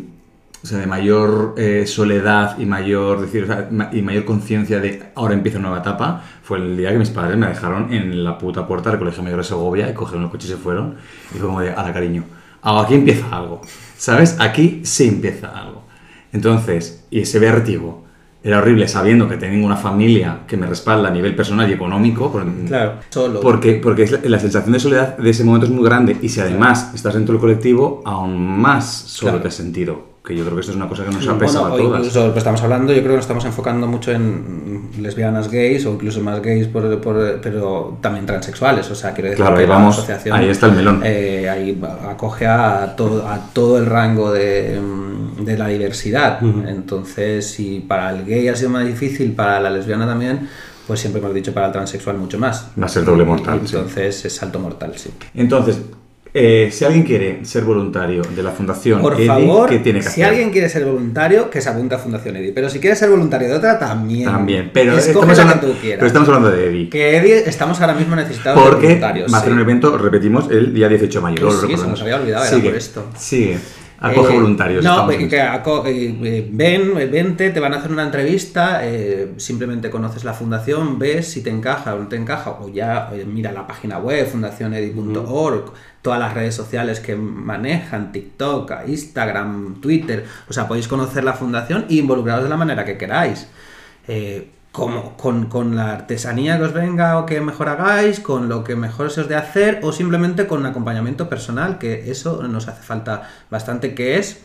Speaker 3: o sea, de mayor eh, soledad y mayor, decir, o sea, y mayor conciencia de ahora empieza una nueva etapa fue el día que mis padres me dejaron en la puta puerta del Colegio Mayor de Segovia y cogieron el coche y se fueron. Y fue como de, a la cariño, ah, aquí empieza algo. ¿Sabes? Aquí sí empieza algo. Entonces, y ese vértigo era horrible sabiendo que tengo una familia que me respalda a nivel personal y económico. por-
Speaker 4: Claro, solo.
Speaker 3: porque, porque es la, la sensación de soledad de ese momento es muy grande y si además estás dentro del colectivo, aún más solo
Speaker 4: Claro.
Speaker 3: te has sentido. Que yo creo que esto es una cosa que nos ha pesado
Speaker 4: Bueno,
Speaker 3: a todas.
Speaker 4: incluso lo que estamos hablando, yo creo que nos estamos enfocando mucho en lesbianas gays o incluso más gays, por, por- pero también transexuales. O sea, quiero decir
Speaker 3: Claro,
Speaker 4: que
Speaker 3: ahí
Speaker 4: la
Speaker 3: vamos,
Speaker 4: asociación
Speaker 3: ahí está el melón.
Speaker 4: eh, ahí acoge a todo, a todo el rango de, mm, de la diversidad. Entonces, si para el gay ha sido más difícil, para la lesbiana también, pues siempre hemos dicho para el transexual mucho más.
Speaker 3: Va a ser doble mortal, sí.
Speaker 4: Entonces es salto mortal, sí.
Speaker 3: Entonces, eh, si alguien quiere ser voluntario de la Fundación
Speaker 4: Por
Speaker 3: EDI,
Speaker 4: favor,
Speaker 3: ¿qué tiene que
Speaker 4: si
Speaker 3: hacer?
Speaker 4: alguien quiere ser voluntario, que se apunte a Fundación EDI. Pero si quiere ser voluntario de otra, también.
Speaker 3: También, pero estamos,
Speaker 4: la que
Speaker 3: hablando,
Speaker 4: tú quieras.
Speaker 3: pero estamos hablando de EDI.
Speaker 4: Que EDI estamos ahora mismo necesitados de
Speaker 3: Porque
Speaker 4: voluntarios.
Speaker 3: va a hacer
Speaker 4: sí.
Speaker 3: un evento, repetimos, el día 18 de mayo.
Speaker 4: Sí, se nos había olvidado, era por esto.
Speaker 3: Sigue. Acoge
Speaker 4: Eh,
Speaker 3: voluntarios.
Speaker 4: No, que, aco- eh, ven, vente, te van a hacer una entrevista, eh, simplemente conoces la fundación, ves si te encaja o no te encaja, o ya mira la página web, fundacionedi.org, todas las redes sociales que manejan, TikTok, Instagram, Twitter, o sea, podéis conocer la fundación e involucraros de la manera que queráis. Como, con, con la artesanía que os venga o que mejor hagáis, con lo que mejor se os dé hacer o simplemente con acompañamiento personal, que eso nos hace falta bastante, que es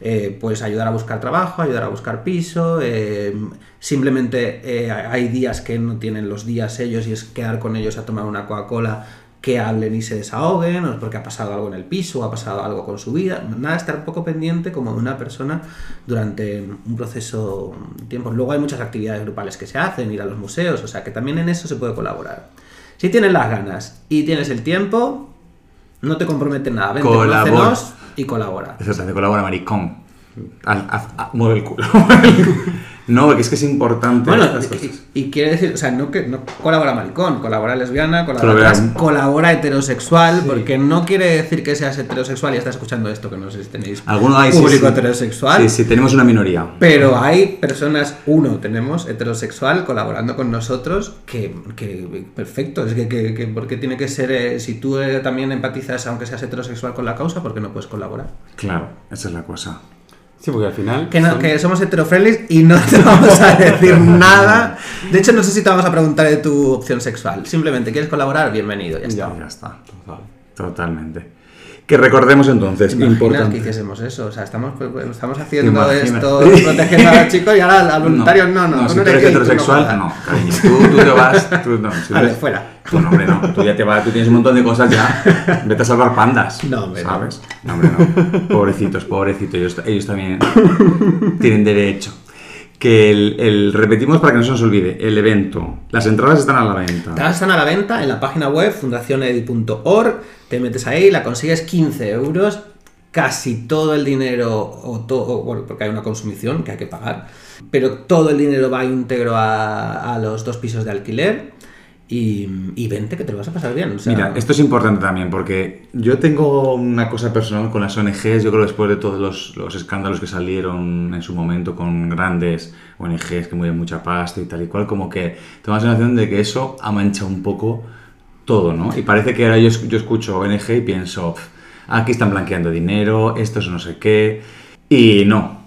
Speaker 4: eh, pues ayudar a buscar trabajo, ayudar a buscar piso, eh, simplemente eh, hay días que no tienen los días ellos y es quedar con ellos a tomar una Coca-Cola que hablen y se desahoguen, o es porque ha pasado algo en el piso, o ha pasado algo con su vida, nada, estar un poco pendiente como de una persona durante un proceso tiempo. Luego hay muchas actividades grupales que se hacen, ir a los museos, o sea que también en eso se puede colaborar. Si tienes las ganas y tienes el tiempo, no te compromete nada, vente,
Speaker 3: Colabora.
Speaker 4: y colabora.
Speaker 3: Eso se hace colabora, maricón. Haz- haz- haz- mueve el culo. no, porque es que es importante
Speaker 4: Bueno,
Speaker 3: estas
Speaker 4: y,
Speaker 3: cosas.
Speaker 4: y- y quiere decir, o sea, no que no colabora maricón, colabora lesbiana, colabora, trans, colabora heterosexual, porque no quiere decir que seas heterosexual y estás escuchando esto, que no sé si tenéis
Speaker 3: Alguno hay
Speaker 4: público
Speaker 3: sí.
Speaker 4: heterosexual.
Speaker 3: Sí, sí, tenemos una minoría.
Speaker 4: Pero hay personas, uno, tenemos heterosexual colaborando con nosotros, que, que perfecto, es que, que, que ¿por qué tiene que ser, eh, si tú eh, también empatizas, aunque seas heterosexual con la causa, ¿por qué no puedes colaborar?
Speaker 3: Claro, esa es la cosa.
Speaker 2: Sí, porque al final.
Speaker 4: Que, no-
Speaker 2: son-
Speaker 4: que somos heterofriendly y no te vamos a decir nada. De hecho, no sé si te vamos a preguntar de tu opción sexual. Simplemente, ¿quieres colaborar? Bienvenido, ya está.
Speaker 3: Ya está.
Speaker 2: Total.
Speaker 3: Totalmente. Que recordemos entonces,
Speaker 4: ¿Te imaginas que
Speaker 3: importante.
Speaker 4: hiciésemos eso? O sea, estamos, pues, estamos haciendo esto, protegiendo a los chicos y ahora al voluntario no, no.
Speaker 3: si
Speaker 4: no
Speaker 3: tú
Speaker 4: eres
Speaker 3: heterosexual,
Speaker 4: jodas.
Speaker 3: no, cariño. Tú, tú te vas. Tú, no, si
Speaker 4: Vale,
Speaker 3: eres-
Speaker 4: fuera.
Speaker 3: Tú, no, hombre, no. Tú ya te vas, tú tienes un montón de cosas ya. Vete a salvar pandas.
Speaker 4: No, hombre.
Speaker 3: ¿Sabes? No, hombre, no. Pobrecitos, pobrecitos. Ellos, ellos también tienen derecho. Que el, el- repetimos para que no se nos olvide, el evento. Las entradas están a la venta.
Speaker 4: Entradas están a la venta en la página web fundacionedi.org. Te metes ahí, la consigues 15 euros. Casi todo el dinero, o todo, bueno, porque hay una consumición que hay que pagar, pero todo el dinero va íntegro a, a los dos pisos de alquiler. Y, vente que te lo vas a pasar bien.
Speaker 3: Mira, esto es importante también porque yo tengo una cosa personal con las ONGs. Yo creo que después de todos los, los escándalos que salieron en su momento con grandes ONGs que mueven mucha pasta y tal y cual, como que tengo la sensación de que eso ha manchado un poco todo, ¿no? Y parece que ahora yo, yo escucho ONG y pienso, "Pf, aquí están blanqueando dinero, esto es no sé qué. Y no,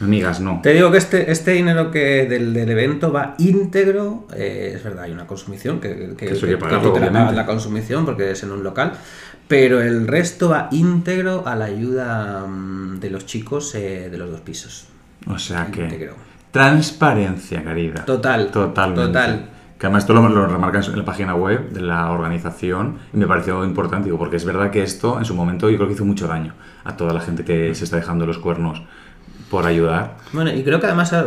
Speaker 3: amigas, no.
Speaker 4: Te digo que este, este dinero que del, del evento va íntegro, eh, es verdad, hay una consumición que, que,
Speaker 3: Que que
Speaker 4: que
Speaker 3: pagarlo,
Speaker 4: tú te la la consumición porque es en un local, pero el resto va íntegro a la ayuda mm, de los chicos eh, de los dos pisos.
Speaker 3: O sea que...
Speaker 4: Íntegro.
Speaker 3: Transparencia, querida.
Speaker 4: Total,
Speaker 3: Totalmente.
Speaker 4: total.
Speaker 3: Que además esto lo, lo remarcan en la página web de la organización y me pareció importante, digo, porque es verdad que esto en su momento yo creo que hizo mucho daño a toda la gente que se está dejando los cuernos por ayudar.
Speaker 4: Bueno, y creo que además, eh,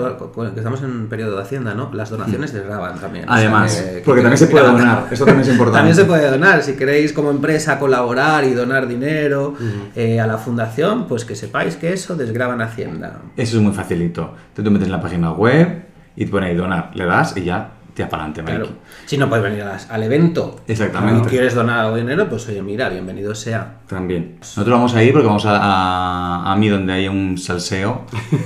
Speaker 4: que estamos en periodo de Hacienda, ¿no? Las donaciones desgraban también. o sea,
Speaker 3: Además,
Speaker 4: que- que-
Speaker 3: porque
Speaker 4: que-
Speaker 3: también se puede donar, eso también es importante.
Speaker 4: También se puede donar. Si queréis como empresa colaborar y donar dinero eh, a la fundación, pues que sepáis que eso desgraba en Hacienda.
Speaker 3: Eso es muy facilito. Tú te metes en la página web y te pone ahí donar, le das y ya te para adelante,
Speaker 4: Claro. Si no puedes venir a las- al evento
Speaker 3: Exactamente.
Speaker 4: y quieres donar algo de dinero, pues oye, mira, bienvenido sea.
Speaker 3: También. Nosotros vamos a ir porque vamos a, a, a mí donde hay un salseo.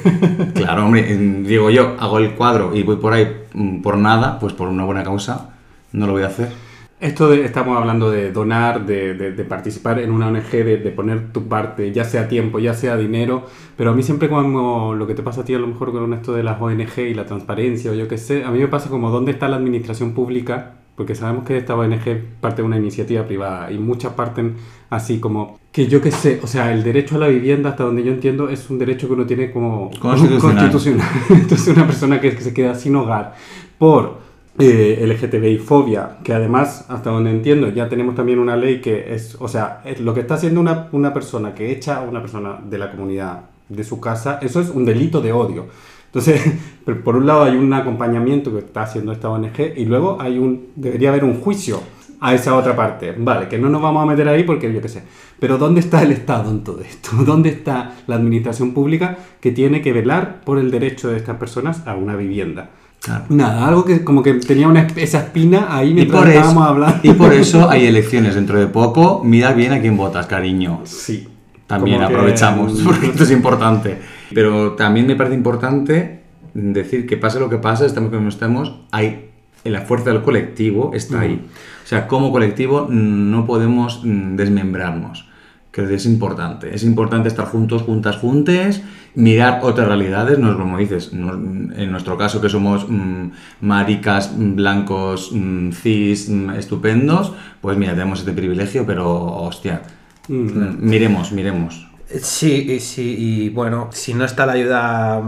Speaker 3: claro, hombre, en- digo yo, hago el cuadro y voy por ahí mm, por nada, pues por una buena causa, no lo voy a hacer.
Speaker 2: Esto de- estamos hablando de donar, de, de- de participar en una ONG, de, poner tu parte, ya sea tiempo, ya sea dinero, pero a mí siempre como lo que te pasa a ti a lo mejor con esto de las ONG y la transparencia o yo qué sé, a mí me pasa como dónde está la administración pública, porque sabemos que esta ONG parte de una iniciativa privada y muchas parten así como que yo qué sé, o sea, el derecho a la vivienda hasta donde yo entiendo es un derecho que uno tiene como
Speaker 3: Constitucional.
Speaker 2: constitucional. Entonces una persona que, que se queda sin hogar por eh, LGTBI fobia, que además, hasta donde entiendo, ya tenemos también una ley que es, o sea, lo que está haciendo una, una persona que echa a una persona de la comunidad de su casa, eso es un delito de odio. Entonces, por un lado hay un acompañamiento que está haciendo esta ONG y luego hay un, debería haber un juicio a esa otra parte. Vale, que no nos vamos a meter ahí porque yo qué sé. Pero ¿dónde está el Estado en todo esto? ¿Dónde está la administración pública que tiene que velar por el derecho de estas personas a una vivienda?
Speaker 3: Claro.
Speaker 2: Nada, algo que como que tenía una, esa espina ahí
Speaker 3: Y
Speaker 2: mientras
Speaker 3: por,
Speaker 2: estábamos
Speaker 3: eso,
Speaker 2: hablando.
Speaker 3: y por eso hay elecciones dentro de poco. Mira bien a quién votas, cariño.
Speaker 2: Sí.
Speaker 3: También
Speaker 2: Como que-
Speaker 3: aprovechamos, porque esto es importante. Pero también me parece importante decir que pase lo que pase, estamos como estemos, hay, la fuerza del colectivo está ahí. O sea, como colectivo mm, no podemos mm, desmembrarnos. Creo que es importante. Es importante estar juntos, juntas, juntes, mirar otras realidades, no es como dices, no- en nuestro caso que somos mm, maricas, mm, blancos, mm, cis, estupendos, pues mira, tenemos este privilegio, pero hostia,
Speaker 2: Mm.
Speaker 3: miremos, miremos.
Speaker 4: Sí, y sí, y bueno, si no está la ayuda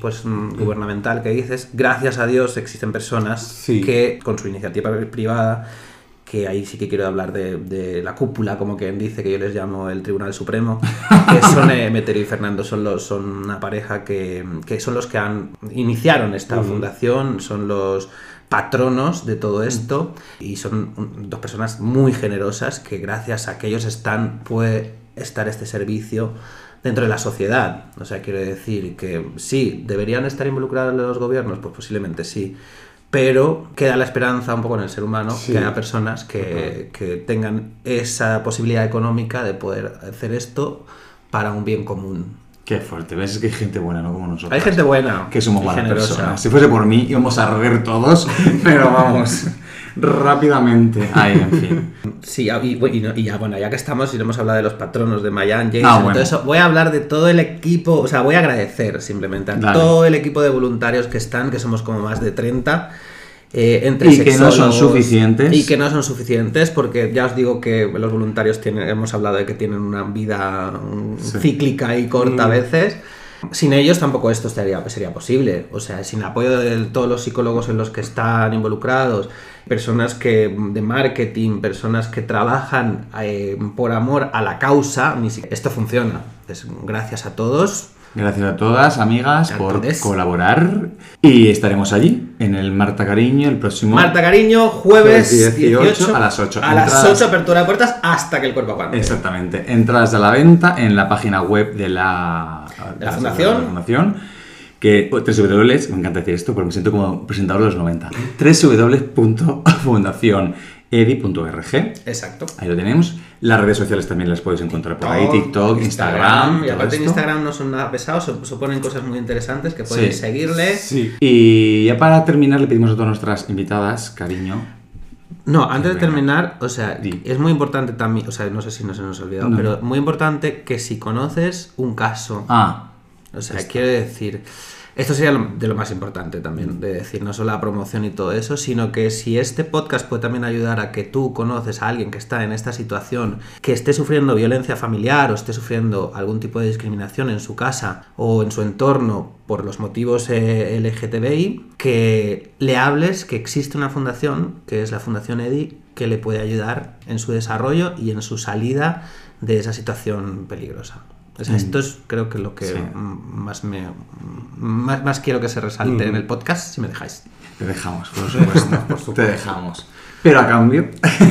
Speaker 4: pues gubernamental que dices, gracias a Dios existen personas
Speaker 2: Sí.
Speaker 4: que con su iniciativa privada, que ahí sí que quiero hablar de, de la cúpula, como quien dice, que yo les llamo el Tribunal Supremo, que son eh, Meterio y Fernando, son, los, son una pareja que, que son los que han iniciaron esta fundación, son los patronos de todo esto y son dos personas muy generosas que gracias a que ellos están puede estar este servicio dentro de la sociedad. O sea, quiero decir que sí, deberían estar involucrados los gobiernos, pues posiblemente sí. Pero queda la esperanza un poco en el ser humano
Speaker 2: Sí.
Speaker 4: que haya personas que, que tengan esa posibilidad económica de poder hacer esto para un bien común.
Speaker 3: Qué fuerte, ves Es que hay gente buena, no como nosotros.
Speaker 4: Hay gente buena.
Speaker 3: que somos buenas personas. Si fuese por mí, íbamos a arder todos, pero vamos, rápidamente. Ay, en fin.
Speaker 4: Sí, y, y no- y ya, bueno, ya que estamos, y hemos hablado de los patronos de Mayan, Jason,
Speaker 3: Ah, bueno.
Speaker 4: todo eso, voy a hablar de todo el equipo, o sea, voy a agradecer simplemente a
Speaker 3: Dale.
Speaker 4: todo el equipo de voluntarios que están, que somos como más de 30. eh, entre
Speaker 3: Y que no son suficientes.
Speaker 4: Y que no son suficientes, porque ya os digo que los voluntarios tienen, hemos hablado de que tienen una vida mm,
Speaker 3: Sí.
Speaker 4: cíclica y corta a veces. Sin ellos tampoco esto sería, posible. O sea, sin apoyo de todos los psicólogos en los que están involucrados, personas que de marketing, personas que trabajan eh, por amor a la causa, esto funciona. Gracias a todos.
Speaker 3: Gracias a todas, amigas, por colaborar. Y estaremos allí, en el Marta Cariño, el próximo.
Speaker 4: Marta Cariño, jueves
Speaker 3: Jueves 18
Speaker 4: 18,
Speaker 3: a las 8.
Speaker 4: A las
Speaker 3: Entradas-
Speaker 4: 8 apertura de puertas hasta que el cuerpo aguante.
Speaker 3: Exactamente. Entradas a la venta en la página web de la,
Speaker 4: De la fundación.
Speaker 3: de la fundación, que www, me encanta decir esto porque me siento como presentador de los 90. www.fundacionedi.org.
Speaker 4: Exacto.
Speaker 3: Ahí lo tenemos. Las redes sociales también las podéis encontrar por ahí, TikTok, Instagram.
Speaker 4: Y aparte en. Instagram no son nada pesados, se, se ponen cosas muy interesantes que podéis
Speaker 3: Sí.
Speaker 4: seguirle.
Speaker 2: Sí.
Speaker 3: Y ya para terminar le pedimos a todas nuestras invitadas, cariño.
Speaker 4: No, antes de terminar, o sea, es muy importante también, o sea, no sé si no se nos ha olvidado,
Speaker 3: No.
Speaker 4: pero muy importante que si conoces un caso,
Speaker 3: Ah,
Speaker 4: o sea, quiero decir, esto sería de lo más importante también, de decir, no solo la promoción y todo eso, sino que si este podcast puede también ayudar a que tú conoces a alguien que está en esta situación, que esté sufriendo violencia familiar o esté sufriendo algún tipo de discriminación en su casa o en su entorno por los motivos eh, LGTBI, que le hables que existe una fundación, que es la Fundación EDI, que le puede ayudar en su desarrollo y en su salida de esa situación peligrosa. O sea, esto es creo que lo que
Speaker 3: Sí.
Speaker 4: mm, más me más, más quiero que se resalte en el podcast, si me dejáis.
Speaker 3: Te dejamos, por supuesto. Te dejamos. Pero a cambio,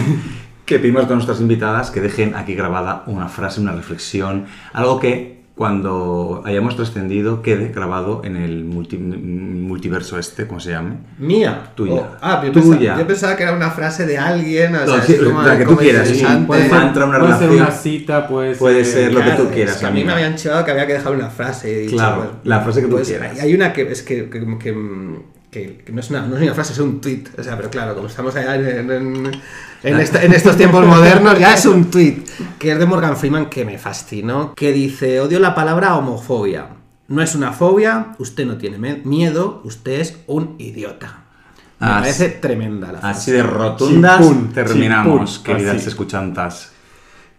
Speaker 3: que pedimos a nuestras invitadas que dejen aquí grabada una frase, una reflexión, algo que cuando hayamos trascendido quede grabado en el multi- multiverso este, ¿cómo se llame?
Speaker 4: Mía.
Speaker 3: Tuya.
Speaker 4: Oh, ah, yo,
Speaker 3: Tuya.
Speaker 4: Pensaba, yo pensaba que era una frase de alguien. O sea,
Speaker 3: No, sí,
Speaker 4: así como-
Speaker 3: la que tú quieras, sí, puede ser- mantra, una
Speaker 2: puede ser
Speaker 3: relación.
Speaker 2: una cita, puede ser...
Speaker 3: Puede ser lo que tú quieras,
Speaker 4: es que a mí me habían chivado que había que dejar una frase. y dicho,
Speaker 3: Claro,
Speaker 4: pues,
Speaker 3: la frase que tú
Speaker 4: pues,
Speaker 3: quieras.
Speaker 4: Hay una que es que, que, que- que- que no, es una, no es una frase, es un tweet. O sea, pero claro, como estamos allá en, en- en esta- en estos tiempos modernos, ya es un tweet. Que es de Morgan Freeman que me fascinó. Que dice: Odio la palabra homofobia. No es una fobia, usted no tiene miedo, usted es un idiota. Me parece tremenda la frase.
Speaker 3: Así de rotundas
Speaker 2: Chimpún,
Speaker 3: terminamos,
Speaker 2: chimpún,
Speaker 3: queridas
Speaker 2: así.
Speaker 3: escuchantas.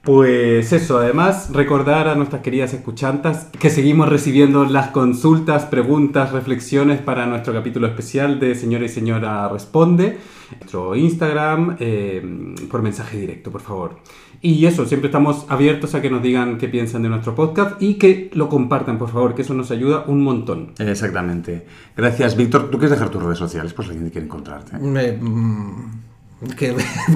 Speaker 2: Pues eso, además recordar a nuestras queridas escuchantas que seguimos recibiendo las consultas, preguntas, reflexiones para nuestro capítulo especial de Señora y Señora Responde, nuestro Instagram, eh, por mensaje directo, por favor. Y eso, siempre estamos abiertos a que nos digan qué piensan de nuestro podcast y que lo compartan, por favor, que eso nos ayuda un montón.
Speaker 3: Exactamente. Gracias, Víctor. ¿Tú quieres dejar tus redes sociales? Pues la gente quiere encontrarte.
Speaker 4: Me- mm, ¿Qué,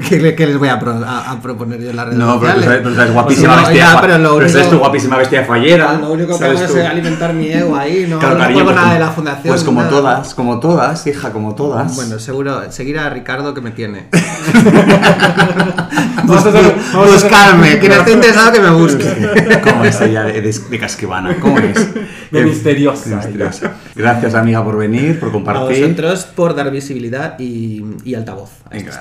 Speaker 4: qué- qué les voy a, pro- a- a proponer yo en las redes
Speaker 3: No, pero
Speaker 4: sociales?
Speaker 3: pero guapísima
Speaker 4: Pues
Speaker 3: bestia.
Speaker 4: ya, pero lo
Speaker 3: pero
Speaker 4: único-
Speaker 3: guapísima bestia fallera.
Speaker 4: Lo único que
Speaker 3: ¿sabes
Speaker 4: hago es alimentar mi ego ahí, no,
Speaker 3: Claro,
Speaker 4: no
Speaker 3: cariño, pues
Speaker 4: nada
Speaker 3: como-
Speaker 4: de la fundación.
Speaker 3: Pues como
Speaker 4: nada.
Speaker 3: todas, como todas, hija, como todas.
Speaker 4: Bueno, seguro, seguir a Ricardo que me tiene.
Speaker 2: Vamos a vamos a
Speaker 4: Buscarme, quien esté interesado que me busque.
Speaker 3: ¿Cómo es ella de, de, de casquivana? ¿Cómo es?
Speaker 2: De
Speaker 3: Eh,
Speaker 2: misteriosa.
Speaker 3: Gracias, amiga, por venir, por
Speaker 4: A
Speaker 3: compartir.
Speaker 4: vosotros por dar visibilidad y, y altavoz a
Speaker 3: Venga,
Speaker 4: estos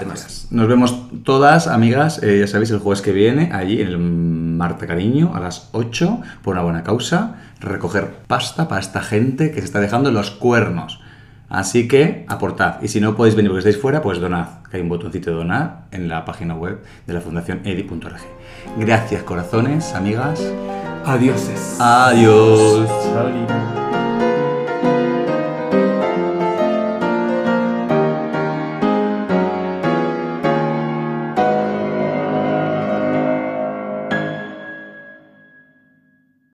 Speaker 3: Nos vemos todas, amigas, eh, ya sabéis, el jueves que viene, allí en el Marta Cariño, a las 8, por una buena causa, recoger pasta para esta gente que se está dejando los cuernos. Así que aportad. Y si no podéis venir porque estáis fuera, pues donad. Que hay un botoncito de donar en la página web de la fundación edi.org. Gracias, corazones, amigas.
Speaker 2: Adioses.
Speaker 3: Adiós.
Speaker 2: Chao.